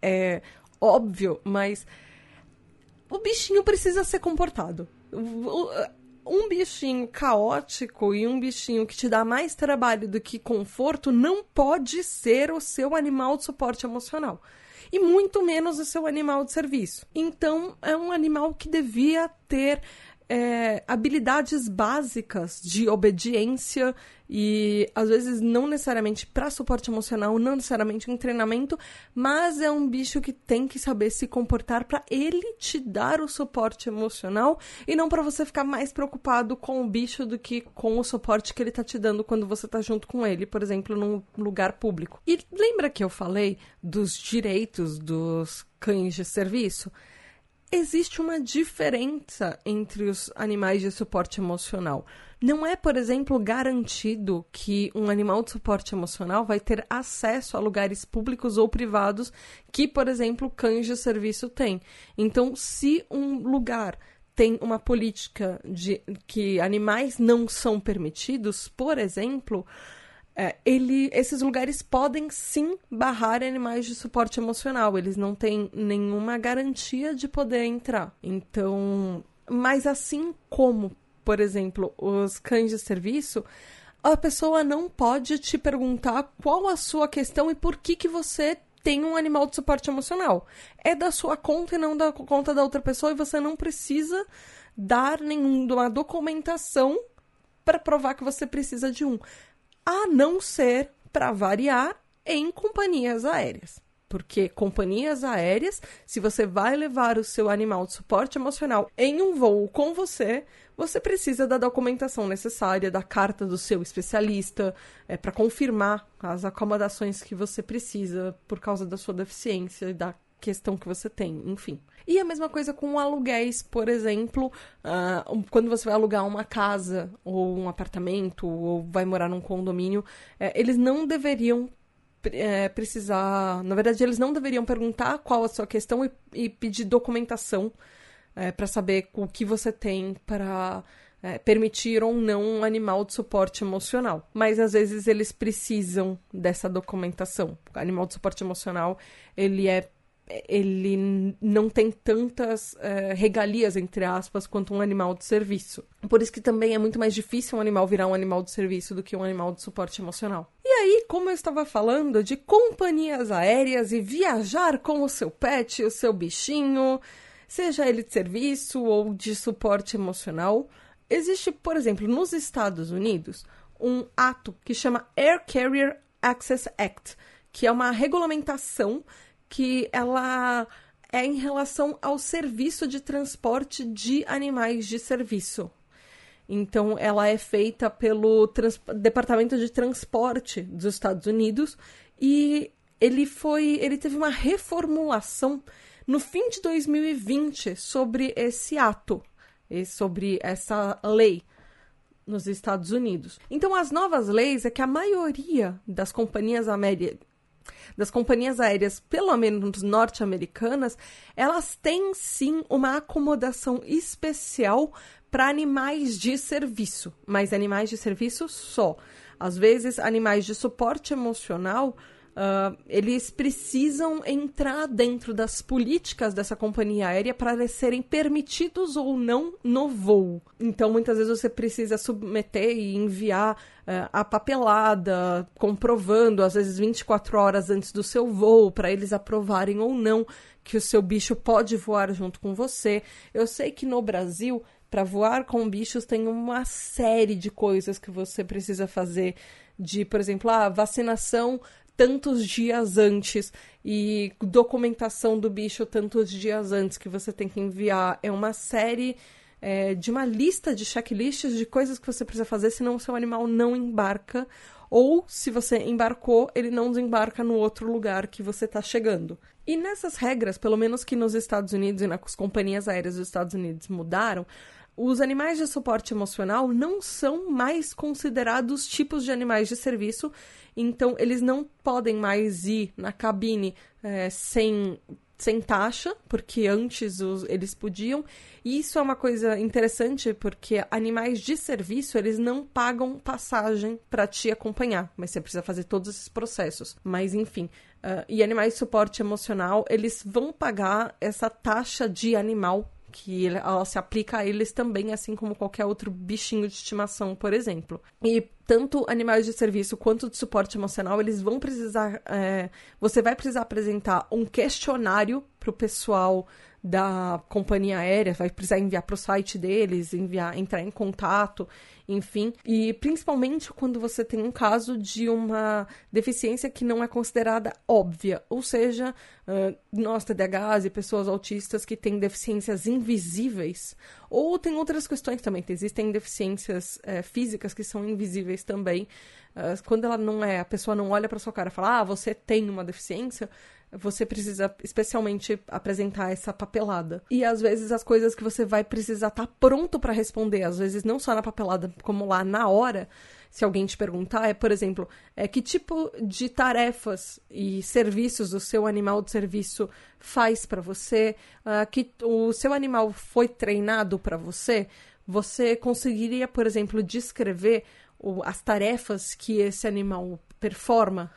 é óbvio, mas o bichinho precisa ser comportado. Um bichinho caótico e um bichinho que te dá mais trabalho do que conforto não pode ser o seu animal de suporte emocional. E muito menos o seu animal de serviço. Então, é um animal que devia ter é, habilidades básicas de obediência e às vezes não necessariamente para suporte emocional, não necessariamente em treinamento, mas é um bicho que tem que saber se comportar para ele te dar o suporte emocional e não para você ficar mais preocupado com o bicho do que com o suporte que ele tá te dando quando você tá junto com ele, por exemplo, num lugar público. E lembra que eu falei dos direitos dos cães de serviço? Existe uma diferença entre os animais de suporte emocional. Não é, por exemplo, garantido que um animal de suporte emocional vai ter acesso a lugares públicos ou privados que, por exemplo, cães de serviço têm. Então, se um lugar tem uma política de que animais não são permitidos, por exemplo, é, ele, esses lugares podem sim barrar animais de suporte emocional. Eles não têm nenhuma garantia de poder entrar. Então, mas assim como, por exemplo, os cães de serviço, a pessoa não pode te perguntar qual a sua questão e por que, que você tem um animal de suporte emocional. É da sua conta e não da conta da outra pessoa, e você não precisa dar nenhuma documentação para provar que você precisa de um. A não ser, para variar, em companhias aéreas. Porque companhias aéreas, se você vai levar o seu animal de suporte emocional em um voo com você, você precisa da documentação necessária, da carta do seu especialista, é, para confirmar as acomodações que você precisa por causa da sua deficiência e da questão que você tem, enfim. E a mesma coisa com aluguéis, por exemplo, uh, quando você vai alugar uma casa ou um apartamento ou vai morar num condomínio, é, eles não deveriam é, precisar. Na verdade, eles não deveriam perguntar qual a sua questão e, e pedir documentação é, para saber o que você tem para é, permitir ou não um animal de suporte emocional. Mas às vezes eles precisam dessa documentação. O animal de suporte emocional ele é ele não tem tantas é, regalias, entre aspas, quanto um animal de serviço. Por isso que também é muito mais difícil um animal virar um animal de serviço do que um animal de suporte emocional. E aí, como eu estava falando de companhias aéreas e viajar com o seu pet, o seu bichinho, seja ele de serviço ou de suporte emocional. Existe, por exemplo, nos Estados Unidos, um ato que chama Air Carrier Access Act, que é uma regulamentação que ela é em relação ao serviço de transporte de animais de serviço. Então, ela é feita pelo Departamento de Transporte dos Estados Unidos e ele foi, ele teve uma reformulação no fim de 2020 sobre esse ato, sobre essa lei nos Estados Unidos. Então, as novas leis é que a maioria das companhias das companhias aéreas, pelo menos norte-americanas, elas têm sim uma acomodação especial para animais de serviço, mas animais de serviço só. Às vezes, animais de suporte emocional Uh, eles precisam entrar dentro das políticas dessa companhia aérea para serem permitidos ou não no voo. Então, muitas vezes você precisa submeter e enviar uh, a papelada, comprovando, às vezes 24 horas antes do seu voo, para eles aprovarem ou não que o seu bicho pode voar junto com você. Eu sei que no Brasil para voar com bichos tem uma série de coisas que você precisa fazer de, por exemplo, a vacinação tantos dias antes e documentação do bicho tantos dias antes que você tem que enviar. É uma série é, de uma lista de checklists de coisas que você precisa fazer, senão o seu animal não embarca. Ou, se você embarcou, ele não desembarca no outro lugar que você está chegando. E nessas regras, pelo menos que nos Estados Unidos e nas companhias aéreas dos Estados Unidos mudaram, os animais de suporte emocional não são mais considerados tipos de animais de serviço, então eles não podem mais ir na cabine é, sem, sem taxa, porque antes os, eles podiam. E isso é uma coisa interessante, porque animais de serviço eles não pagam passagem para te acompanhar, mas você precisa fazer todos esses processos. Mas enfim, uh, e animais de suporte emocional eles vão pagar essa taxa de animal que ela se aplica a eles também, assim como qualquer outro bichinho de estimação, por exemplo. E tanto animais de serviço quanto de suporte emocional, eles vão precisar. É, você vai precisar apresentar um questionário para o pessoal da companhia aérea, vai precisar enviar para o site deles, enviar, entrar em contato, enfim. E principalmente quando você tem um caso de uma deficiência que não é considerada óbvia, ou seja, nós TDAHs e pessoas autistas que têm deficiências invisíveis, ou tem outras questões também, existem deficiências uh, físicas que são invisíveis também. Quando ela não é, a pessoa não olha para sua cara e fala, ah, você tem uma deficiência, você precisa especialmente apresentar essa papelada. E às vezes as coisas que você vai precisar estar tá pronto para responder, às vezes não só na papelada, como lá na hora, se alguém te perguntar, é, por exemplo, é, que tipo de tarefas e serviços o seu animal de serviço faz para você, uh, que o seu animal foi treinado para você, você conseguiria, por exemplo, descrever o, as tarefas que esse animal performa?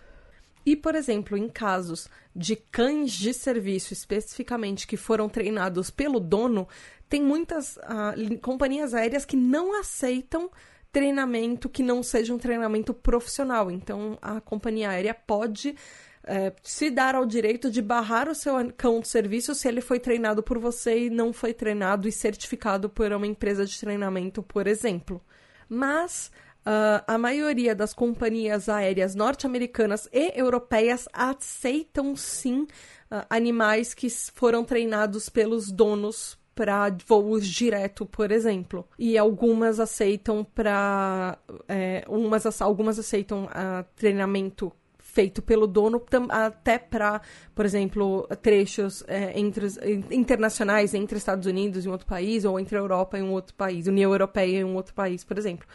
E, por exemplo, em casos de cães de serviço especificamente que foram treinados pelo dono, tem muitas uh, companhias aéreas que não aceitam treinamento que não seja um treinamento profissional. Então, a companhia aérea pode é, se dar ao direito de barrar o seu cão de serviço se ele foi treinado por você e não foi treinado e certificado por uma empresa de treinamento, por exemplo. Mas Uh, a maioria das companhias aéreas norte-americanas e europeias aceitam sim uh, animais que foram treinados pelos donos para voos direto, por exemplo. E algumas aceitam para. É, umas, algumas aceitam uh, treinamento feito pelo dono até para, por exemplo, trechos é, entre, internacionais entre Estados Unidos e um outro país, ou entre Europa e um outro país, União Europeia e um outro país, por exemplo.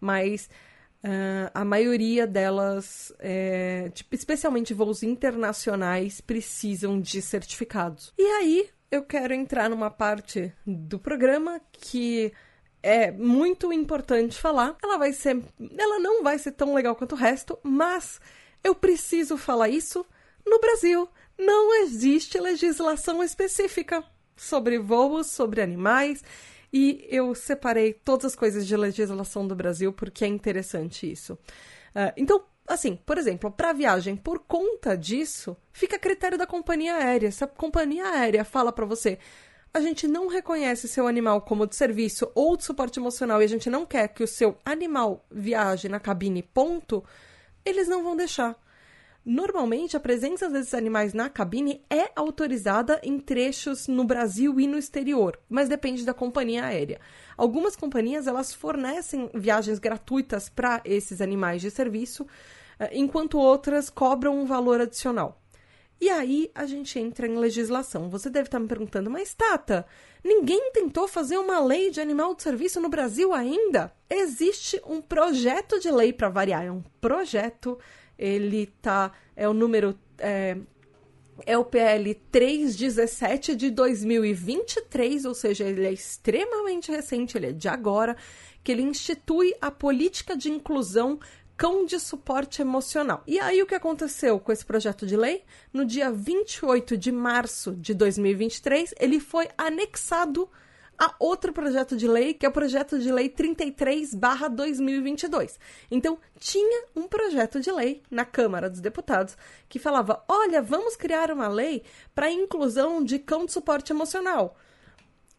Mas uh, a maioria delas, é, tipo, especialmente voos internacionais, precisam de certificados. E aí eu quero entrar numa parte do programa que é muito importante falar. Ela vai ser. Ela não vai ser tão legal quanto o resto, mas eu preciso falar isso. No Brasil, não existe legislação específica sobre voos, sobre animais. E eu separei todas as coisas de legislação do Brasil porque é interessante isso. Uh, então, assim, por exemplo, para viagem por conta disso, fica a critério da companhia aérea. Se a companhia aérea fala para você, a gente não reconhece seu animal como de serviço ou de suporte emocional e a gente não quer que o seu animal viaje na cabine, ponto, eles não vão deixar. Normalmente, a presença desses animais na cabine é autorizada em trechos no Brasil e no exterior, mas depende da companhia aérea. Algumas companhias elas fornecem viagens gratuitas para esses animais de serviço, eh, enquanto outras cobram um valor adicional. E aí a gente entra em legislação. Você deve estar me perguntando, mas Tata, ninguém tentou fazer uma lei de animal de serviço no Brasil ainda? Existe um projeto de lei para variar, é um projeto ele tá. É o número. É, é o PL 317 de 2023, ou seja, ele é extremamente recente, ele é de agora, que ele institui a política de inclusão cão de suporte emocional. E aí o que aconteceu com esse projeto de lei? No dia 28 de março de 2023, ele foi anexado a outro projeto de lei, que é o projeto de lei 33/2022. Então, tinha um projeto de lei na Câmara dos Deputados que falava: "Olha, vamos criar uma lei para inclusão de cão de suporte emocional".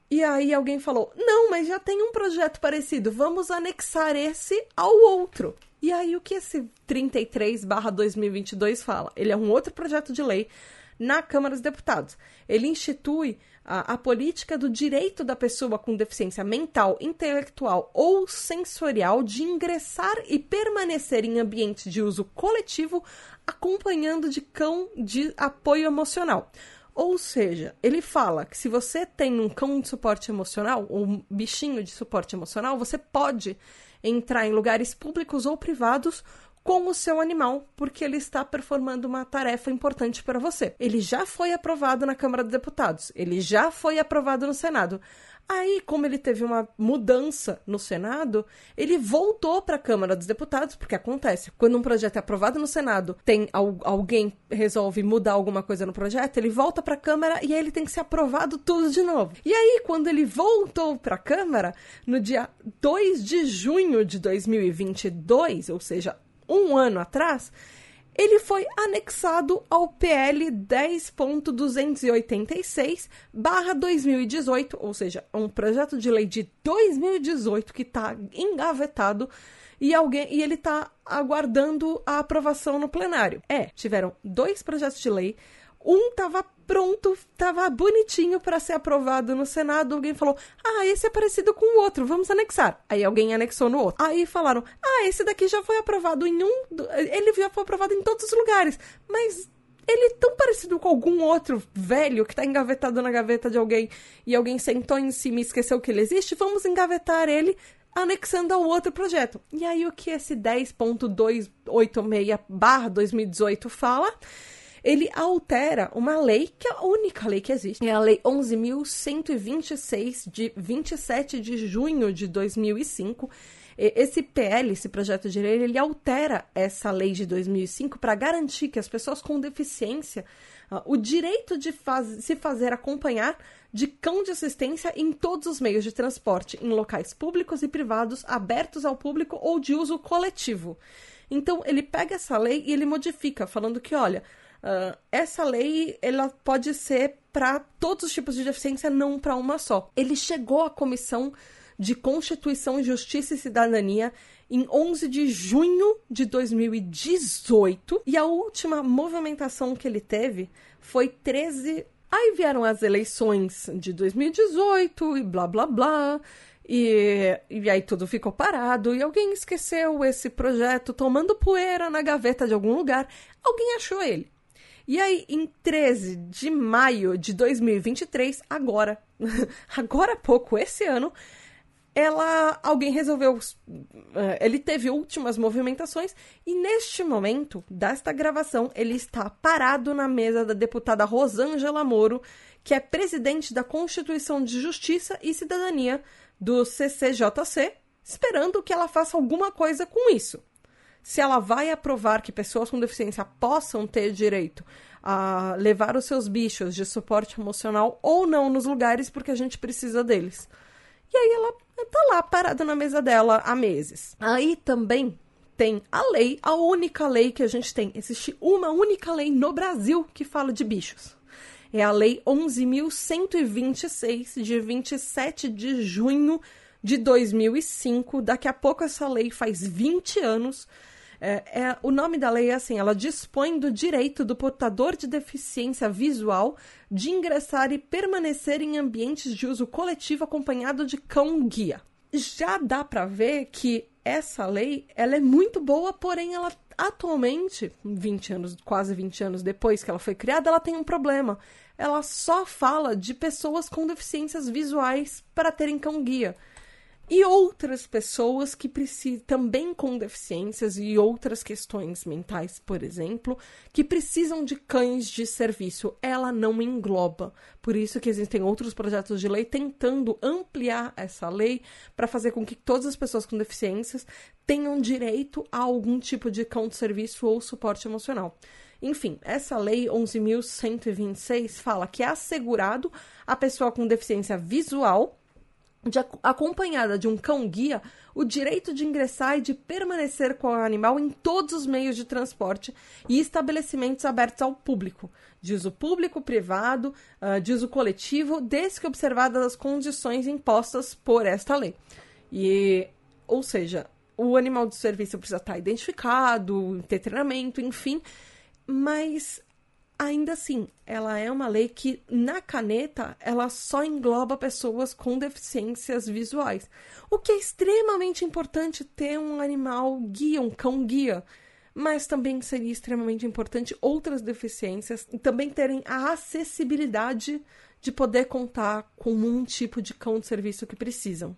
E aí alguém falou: "Não, mas já tem um projeto parecido, vamos anexar esse ao outro". E aí o que esse 33/2022 fala? Ele é um outro projeto de lei na Câmara dos Deputados. Ele institui a, a, política do direito da pessoa com deficiência mental, intelectual ou sensorial de ingressar e permanecer em ambiente de uso coletivo, acompanhando de cão de apoio emocional. Ou seja, ele fala que se você tem um cão de suporte emocional, ou um bichinho de suporte emocional, você pode entrar em lugares públicos ou privados com o seu animal, porque ele está performando uma tarefa importante para você. Ele já foi aprovado na Câmara dos Deputados, ele já foi aprovado no Senado. Aí, como ele teve uma mudança no Senado, ele voltou para a Câmara dos Deputados, porque acontece, quando um projeto é aprovado no Senado, tem alguém resolve mudar alguma coisa no projeto, ele volta para a Câmara e aí ele tem que ser aprovado tudo de novo. E aí, quando ele voltou para a Câmara, no dia 2 de junho de 2022, ou seja, um ano atrás, ele foi anexado ao PL 10.286/2018, ou seja, um projeto de lei de 2018 que está engavetado e alguém e ele está aguardando a aprovação no plenário. É, tiveram dois projetos de lei um estava pronto, estava bonitinho para ser aprovado no Senado. Alguém falou: Ah, esse é parecido com o outro, vamos anexar. Aí alguém anexou no outro. Aí falaram: Ah, esse daqui já foi aprovado em um. Ele já foi aprovado em todos os lugares. Mas ele é tão parecido com algum outro velho que está engavetado na gaveta de alguém e alguém sentou em cima e esqueceu que ele existe. Vamos engavetar ele anexando ao outro projeto. E aí o que esse 10.286/2018 fala? Ele altera uma lei que é a única lei que existe. É a lei 11.126 de 27 de junho de 2005 esse PL, esse projeto de lei, ele altera essa lei de 2005 para garantir que as pessoas com deficiência uh, o direito de faz se fazer acompanhar de cão de assistência em todos os meios de transporte, em locais públicos e privados abertos ao público ou de uso coletivo. Então, ele pega essa lei e ele modifica, falando que, olha, uh, essa lei ela pode ser para todos os tipos de deficiência, não para uma só. Ele chegou à comissão de Constituição, Justiça e Cidadania em 11 de junho de 2018 e a última movimentação que ele teve foi 13. Aí vieram as eleições de 2018 e blá blá blá. E, e aí tudo ficou parado e alguém esqueceu esse projeto tomando poeira na gaveta de algum lugar. Alguém achou ele. E aí, em 13 de maio de 2023, agora, agora há pouco, esse ano, ela alguém resolveu uh, ele teve últimas movimentações e neste momento desta gravação ele está parado na mesa da deputada Rosângela Moro, que é presidente da Constituição de Justiça e Cidadania do CCJC, esperando que ela faça alguma coisa com isso. Se ela vai aprovar que pessoas com deficiência possam ter direito a levar os seus bichos de suporte emocional ou não nos lugares porque a gente precisa deles. E aí ela tá lá parada na mesa dela há meses. Aí também tem a lei, a única lei que a gente tem. Existe uma única lei no Brasil que fala de bichos. É a Lei 11.126, de 27 de junho de 2005. Daqui a pouco essa lei faz 20 anos. É, é, o nome da lei é assim: ela dispõe do direito do portador de deficiência visual de ingressar e permanecer em ambientes de uso coletivo acompanhado de cão-guia. Já dá para ver que essa lei ela é muito boa, porém ela atualmente, 20 anos, quase 20 anos depois que ela foi criada, ela tem um problema. Ela só fala de pessoas com deficiências visuais para terem cão-guia e outras pessoas que precisam, também com deficiências e outras questões mentais, por exemplo, que precisam de cães de serviço. Ela não engloba. Por isso que existem outros projetos de lei tentando ampliar essa lei para fazer com que todas as pessoas com deficiências tenham direito a algum tipo de cão de serviço ou suporte emocional. Enfim, essa lei 11.126 fala que é assegurado a pessoa com deficiência visual de, acompanhada de um cão-guia, o direito de ingressar e de permanecer com o animal em todos os meios de transporte e estabelecimentos abertos ao público, de uso público, privado, uh, de uso coletivo, desde que observadas as condições impostas por esta lei. E, ou seja, o animal de serviço precisa estar identificado, ter treinamento, enfim, mas ainda assim, ela é uma lei que, na caneta, ela só engloba pessoas com deficiências visuais. O que é extremamente importante ter um animal guia, um cão guia. Mas também seria extremamente importante outras deficiências também terem a acessibilidade de poder contar com um tipo de cão de serviço que precisam.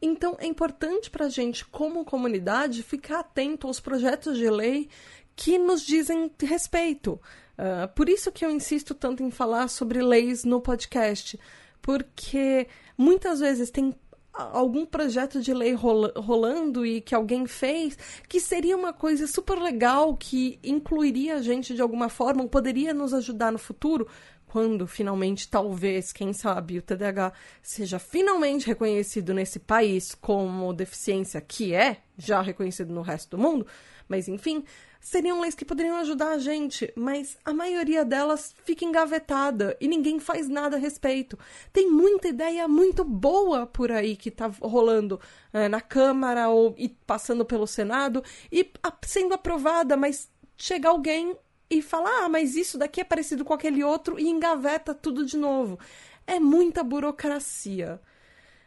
Então, é importante para a gente, como comunidade, ficar atento aos projetos de lei que nos dizem respeito. Uh, por isso que eu insisto tanto em falar sobre leis no podcast, porque muitas vezes tem algum projeto de lei rolando e que alguém fez que seria uma coisa super legal que incluiria a gente de alguma forma, poderia nos ajudar no futuro, quando finalmente, talvez, quem sabe, o TDAH seja finalmente reconhecido nesse país como deficiência que é já reconhecido no resto do mundo, mas enfim, seriam leis que poderiam ajudar a gente, mas a maioria delas fica engavetada e ninguém faz nada a respeito. Tem muita ideia muito boa por aí que tá rolando é, na Câmara ou e passando pelo Senado e a, sendo aprovada, mas chega alguém e fala: ah, mas isso daqui é parecido com aquele outro e engaveta tudo de novo. É muita burocracia.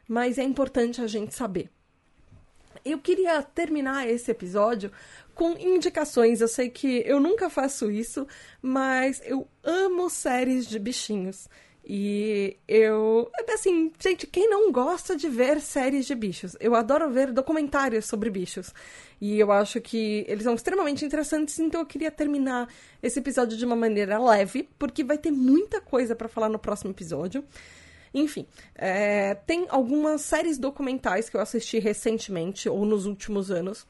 Mas é importante a gente saber. Eu queria terminar esse episódio com indicações. Eu sei que eu nunca faço isso, mas eu amo séries de bichinhos. E eu. Assim, gente, quem não gosta de ver séries de bichos? Eu adoro ver documentários sobre bichos. E eu acho que eles são extremamente interessantes, então eu queria terminar esse episódio de uma maneira leve, porque vai ter muita coisa para falar no próximo episódio. Enfim, é, tem algumas séries documentais que eu assisti recentemente ou nos últimos anos.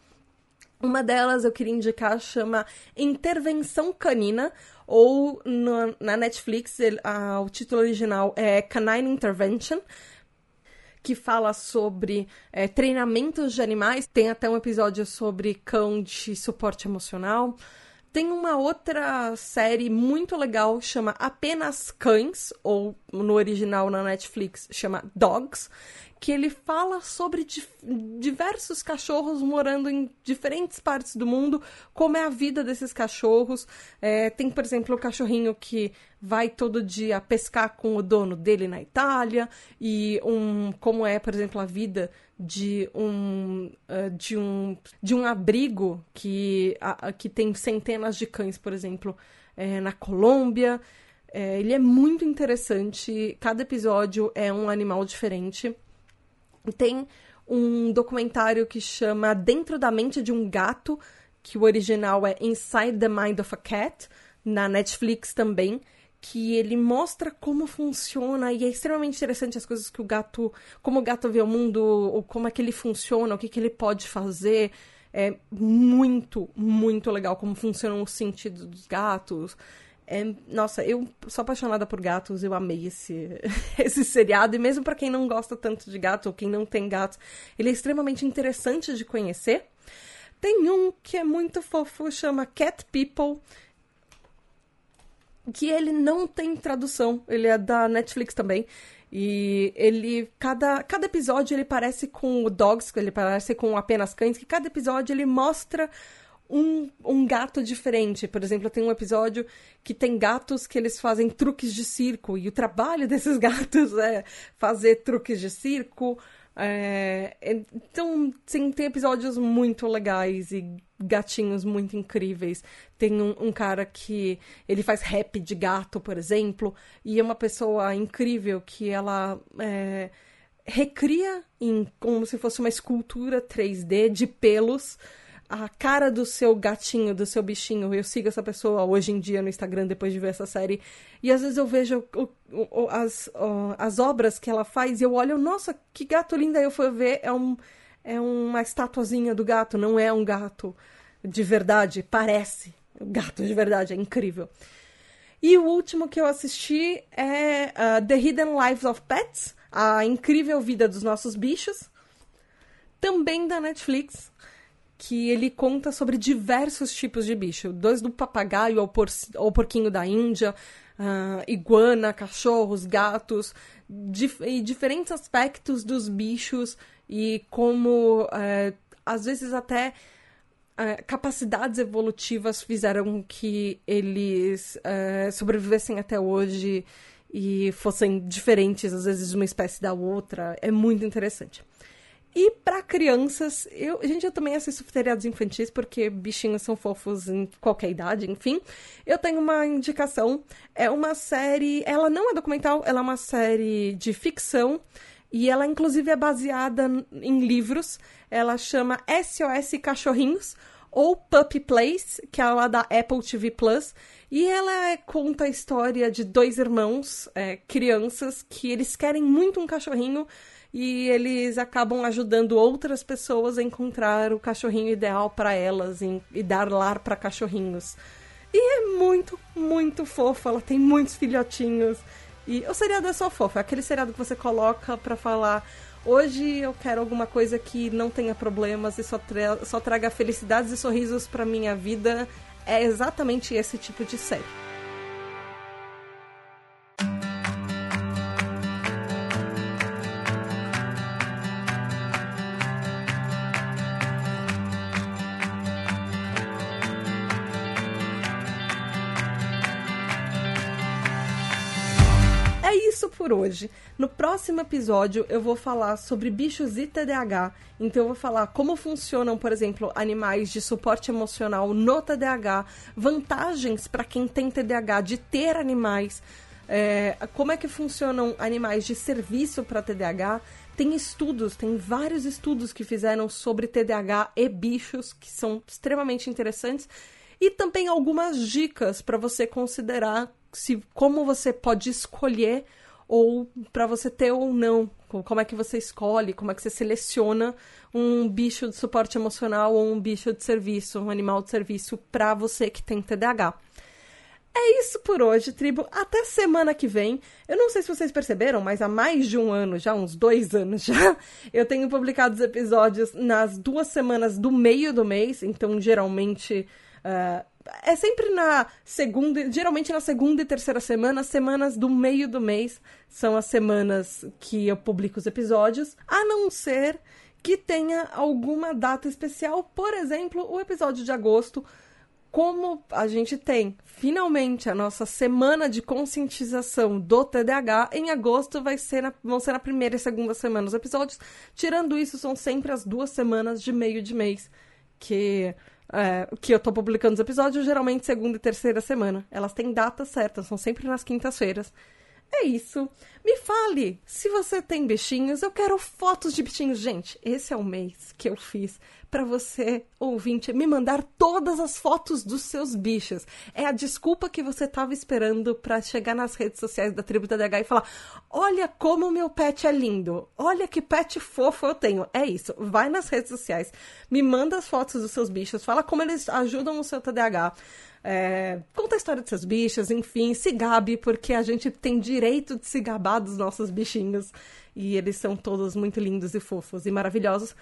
Uma delas eu queria indicar chama Intervenção Canina ou no, na Netflix, ele, o título original é Canine Intervention, que fala sobre é, treinamentos de animais. Tem até um episódio sobre cão de suporte emocional. Tem uma outra série muito legal, chama Apenas Cães, ou no original na Netflix chama Dogs, que ele fala sobre diversos cachorros morando em diferentes partes do mundo, como é a vida desses cachorros. É, tem, por exemplo, o cachorrinho que vai todo dia pescar com o dono dele na Itália, e um, como é, por exemplo, a vida de um, uh, de um, de um abrigo que, uh, que tem centenas de cães, por exemplo, é, na Colômbia. É, ele é muito interessante, cada episódio é um animal diferente. Tem um documentário que chama Dentro da Mente de um Gato, que o original é Inside the Mind of a Cat, na Netflix também, que ele mostra como funciona e é extremamente interessante as coisas que o gato, como o gato vê o mundo, ou como é que ele funciona, o que, que ele pode fazer. É muito, muito legal como funcionam os sentidos dos gatos. É, nossa, eu sou apaixonada por gatos, eu amei esse, esse seriado, e mesmo para quem não gosta tanto de gato ou quem não tem gatos, ele é extremamente interessante de conhecer. Tem um que é muito fofo, chama Cat People, que ele não tem tradução, ele é da Netflix também. E ele, cada, cada episódio ele parece com o Dogs, ele parece com apenas cães, que cada episódio ele mostra um, um gato diferente. Por exemplo, tem um episódio que tem gatos que eles fazem truques de circo, e o trabalho desses gatos é fazer truques de circo. É, então, sim, tem episódios muito legais e gatinhos muito incríveis. Tem um, um, cara que ele faz rap de gato, por exemplo, e é uma pessoa incrível que ela é, recria em, como se fosse uma escultura 3D de pelos a cara do seu gatinho, do seu bichinho. Eu sigo essa pessoa hoje em dia no Instagram depois de ver essa série. E às vezes eu vejo o, o, as, o, as obras que ela faz e eu olho, nossa, que gato lindo. Aí eu fui ver, é, um, é uma estatuazinha do gato, não é um gato de verdade. Parece. Gato de verdade, é incrível. E o último que eu assisti é uh, The Hidden Lives of Pets A Incrível Vida dos Nossos Bichos. Também da Netflix que ele conta sobre diversos tipos de bicho, dois do papagaio ao, por, ao porquinho da Índia, uh, iguana, cachorros, gatos, dif e diferentes aspectos dos bichos e como, uh, às vezes, até uh, capacidades evolutivas fizeram que eles uh, sobrevivessem até hoje e fossem diferentes, às vezes, de uma espécie da outra. É muito interessante. E para crianças, eu, gente, eu também assisto seriados infantis porque bichinhos são fofos em qualquer idade, enfim. Eu tenho uma indicação, é uma série, ela não é documental, ela é uma série de ficção e ela inclusive é baseada em livros. Ela chama SOS Cachorrinhos ou Puppy Place, que é lá da Apple TV Plus. E ela é, conta a história de dois irmãos, é, crianças, que eles querem muito um cachorrinho e eles acabam ajudando outras pessoas a encontrar o cachorrinho ideal para elas e, e dar lar para cachorrinhos. E é muito, muito fofo. Ela tem muitos filhotinhos. E o seriado é só fofo. É aquele seriado que você coloca para falar. Hoje eu quero alguma coisa que não tenha problemas e só, tra só traga felicidades e sorrisos para minha vida. É exatamente esse tipo de série. Por hoje. No próximo episódio eu vou falar sobre bichos e TDAH. Então eu vou falar como funcionam, por exemplo, animais de suporte emocional no TDAH, vantagens para quem tem TDAH de ter animais. é, como é que funcionam animais de serviço para TDAH. Tem estudos, tem vários estudos que fizeram sobre TDAH e bichos que são extremamente interessantes e também algumas dicas para você considerar se como você pode escolher ou para você ter ou não, como é que você escolhe, como é que você seleciona um bicho de suporte emocional ou um bicho de serviço, um animal de serviço para você que tem TDAH. É isso por hoje, tribo. Até semana que vem. Eu não sei se vocês perceberam, mas há mais de um ano, já uns dois anos já, eu tenho publicado os episódios nas duas semanas do meio do mês. Então, geralmente, uh, é sempre na segunda, geralmente na segunda e terceira semana, as semanas do meio do mês são as semanas que eu publico os episódios, a não ser que tenha alguma data especial, por exemplo, o episódio de agosto como a gente tem finalmente a nossa semana de conscientização do TDAH, em agosto vai ser na, vão ser na primeira e segunda semana os episódios. Tirando isso, são sempre as duas semanas de meio de mês que, é, que eu tô publicando os episódios, geralmente segunda e terceira semana. Elas têm datas certas, são sempre nas quintas-feiras. É isso. Me fale se você tem bichinhos. Eu quero fotos de bichinhos. Gente, esse é o mês que eu fiz para você, ouvinte, me mandar todas as fotos dos seus bichos. É a desculpa que você estava esperando para chegar nas redes sociais da Tribo TDH e falar: Olha como meu pet é lindo, olha que pet fofo eu tenho. É isso, vai nas redes sociais, me manda as fotos dos seus bichos, fala como eles ajudam o seu TDAH. É, conta a história dos seus bichos, enfim, se gabe, porque a gente tem direito de se gabar dos nossos bichinhos. E eles são todos muito lindos e fofos e maravilhosos.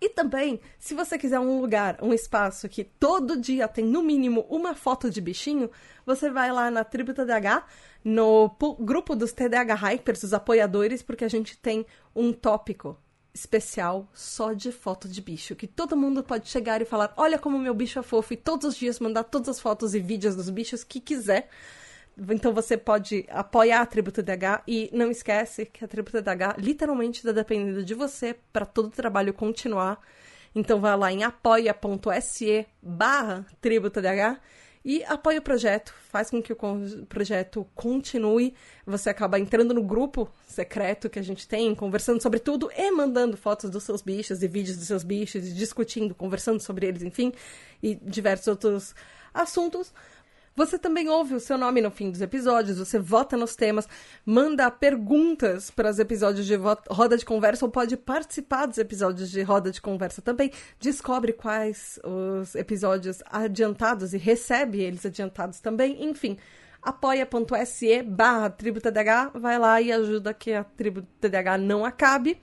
E também, se você quiser um lugar, um espaço que todo dia tem no mínimo uma foto de bichinho, você vai lá na Tribo TDH, no grupo dos TDH Hypers, os apoiadores, porque a gente tem um tópico especial só de foto de bicho, que todo mundo pode chegar e falar: "Olha como meu bicho é fofo" e todos os dias mandar todas as fotos e vídeos dos bichos que quiser. Então você pode apoiar a Tributo DH e não esquece que a Tributo DH literalmente está dependendo de você para todo o trabalho continuar. Então vai lá em apoia.se barra Tributo DH e apoia o projeto, faz com que o projeto continue. Você acaba entrando no grupo secreto que a gente tem, conversando sobre tudo e mandando fotos dos seus bichos e vídeos dos seus bichos, e discutindo, conversando sobre eles, enfim, e diversos outros assuntos. Você também ouve o seu nome no fim dos episódios, você vota nos temas, manda perguntas para os episódios de roda de conversa ou pode participar dos episódios de roda de conversa também. Descobre quais os episódios adiantados e recebe eles adiantados também. Enfim, apoia.se barra TribuTDH, vai lá e ajuda que a Tribo TDH não acabe.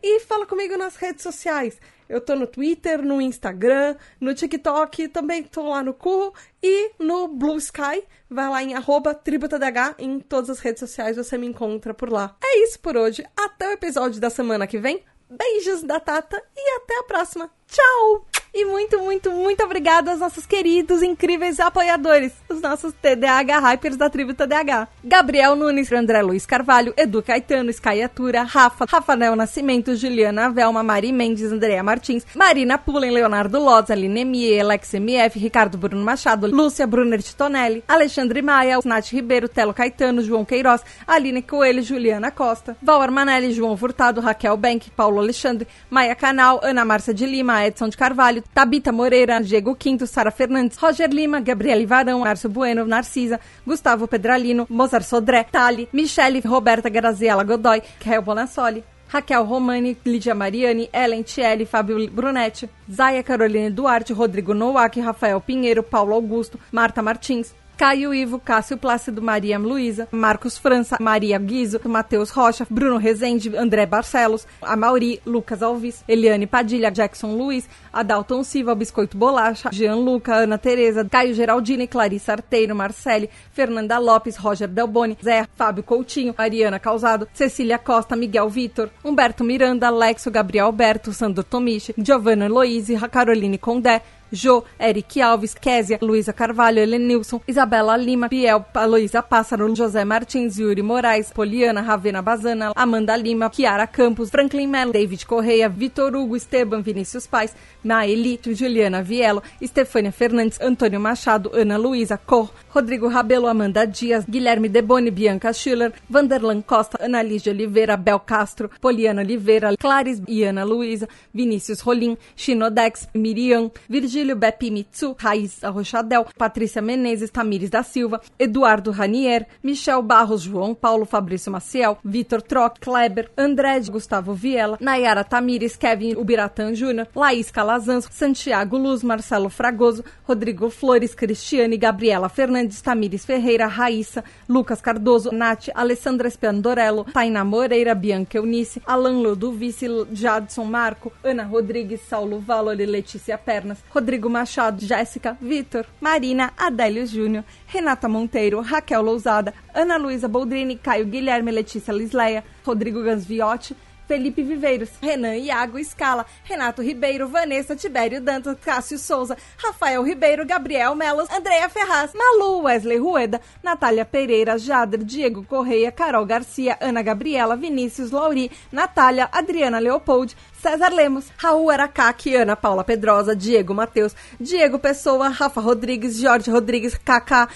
E fala comigo nas redes sociais. Eu tô no Twitter, no Instagram, no TikTok, também tô lá no Cu e no Blue Sky. Vai lá em tributadh em todas as redes sociais, você me encontra por lá. É isso por hoje. Até o episódio da semana que vem. Beijos da Tata e até a próxima. Tchau! E muito, muito, muito obrigada aos nossos queridos, incríveis apoiadores, os nossos TDAH Hypers da tribo TDAH. Gabriel Nunes, André Luiz Carvalho, Edu Caetano, Skyatura, Rafa, Rafael Nascimento, Juliana Velma, Mari Mendes, Andrea Martins, Marina Pullen, Leonardo Loz, Aline Mie, Alex MF, Ricardo Bruno Machado, Lúcia Brunner Titonelli, Alexandre Maia, Nath Ribeiro, Telo Caetano, João Queiroz, Aline Coelho, Juliana Costa, Val Armanelli, João Furtado, Raquel Bank, Paulo Alexandre, Maia Canal, Ana Márcia de Lima, Edson de Carvalho, Tabita Moreira, Diego Quinto, Sara Fernandes, Roger Lima, Gabriele Varão, Márcio Bueno, Narcisa, Gustavo Pedralino, Mozart Sodré, Tali, Michele, Roberta Graziella Godoy, Kel Bonassoli, Raquel Romani, Lídia Mariani, Ellen Tielli, Fábio Brunetti, Zaya Caroline Duarte, Rodrigo Nowak, Rafael Pinheiro, Paulo Augusto, Marta Martins, Caio Ivo, Cássio Plácido, Maria Luísa, Marcos França, Maria Guizo, Matheus Rocha, Bruno Rezende, André Barcelos, Amauri, Lucas Alves, Eliane Padilha, Jackson Luiz, Adalton Silva, Biscoito Bolacha, Jean Luca, Ana Tereza, Caio Geraldine, Clarissa Arteiro, Marcele, Fernanda Lopes, Roger Delboni, Zé, Fábio Coutinho, Ariana Causado, Cecília Costa, Miguel Vitor, Humberto Miranda, Alexo, Gabriel Alberto, Sandro Tomichi, Giovanna Eloise, Caroline Condé, Jo, Eric Alves, Késia, Luísa Carvalho, Helenilson, Isabela Lima, Biel, Aloísa Pássaro, José Martins, Yuri Moraes, Poliana, Ravena Bazana, Amanda Lima, Kiara Campos, Franklin Mello, David Correia, Vitor Hugo, Esteban, Vinícius Pais, Maeli, Juliana Vielo, Estefânia Fernandes, Antônio Machado, Ana Luísa, Cor, Rodrigo Rabelo, Amanda Dias, Guilherme Deboni, Bianca Schiller, Vanderlan Costa, Ana Lígia Oliveira, Bel Castro, Poliana Oliveira, Clares e Ana Luísa, Vinícius Rolim, Chinodex, Miriam, Virgílio Bepi Mitsu, Raíssa Rochadel, Patrícia Menezes, Tamires da Silva, Eduardo Ranier, Michel Barros, João Paulo, Fabrício Maciel, Vitor Troc, Kleber, André Gustavo Viela, Nayara Tamires, Kevin Ubiratan Júnior, Laís Calazans, Santiago Luz, Marcelo Fragoso, Rodrigo Flores, Cristiane, Gabriela Fernandes, Tamires Ferreira, Raíssa, Lucas Cardoso, Nath, Alessandra Espiandorello, Tainá Moreira, Bianca Eunice, Alan Ludovice, Jadson Marco, Ana Rodrigues, Saulo Valori, Letícia Pernas, Rodrigo Machado, Jéssica, Vitor, Marina, Adélio Júnior, Renata Monteiro, Raquel Lousada, Ana Luísa Boldrini, Caio Guilherme, Letícia Lisleia, Rodrigo Gansviotti, Felipe Viveiros, Renan Iago Scala, Renato Ribeiro, Vanessa Tibério Dantas, Cássio Souza, Rafael Ribeiro, Gabriel Melos, Andréa Ferraz, Malu, Wesley Rueda, Natália Pereira, Jader, Diego Correia, Carol Garcia, Ana Gabriela, Vinícius Lauri, Natália, Adriana Leopold, César Lemos, Raul Aracaque, Ana Paula Pedrosa, Diego Matheus, Diego Pessoa, Rafa Rodrigues, Jorge Rodrigues, Kaká,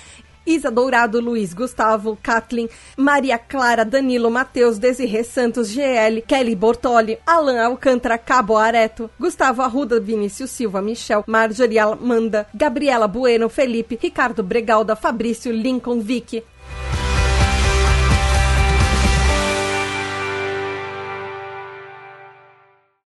Isa Dourado, Luiz Gustavo, Kathleen, Maria Clara, Danilo Matheus, Desirê Santos, GL, Kelly Bortoli, Alan Alcântara, Cabo Areto, Gustavo Arruda, Vinícius Silva, Michel, Marjorie Amanda, Gabriela Bueno, Felipe, Ricardo Bregalda, Fabrício, Lincoln, Vicky,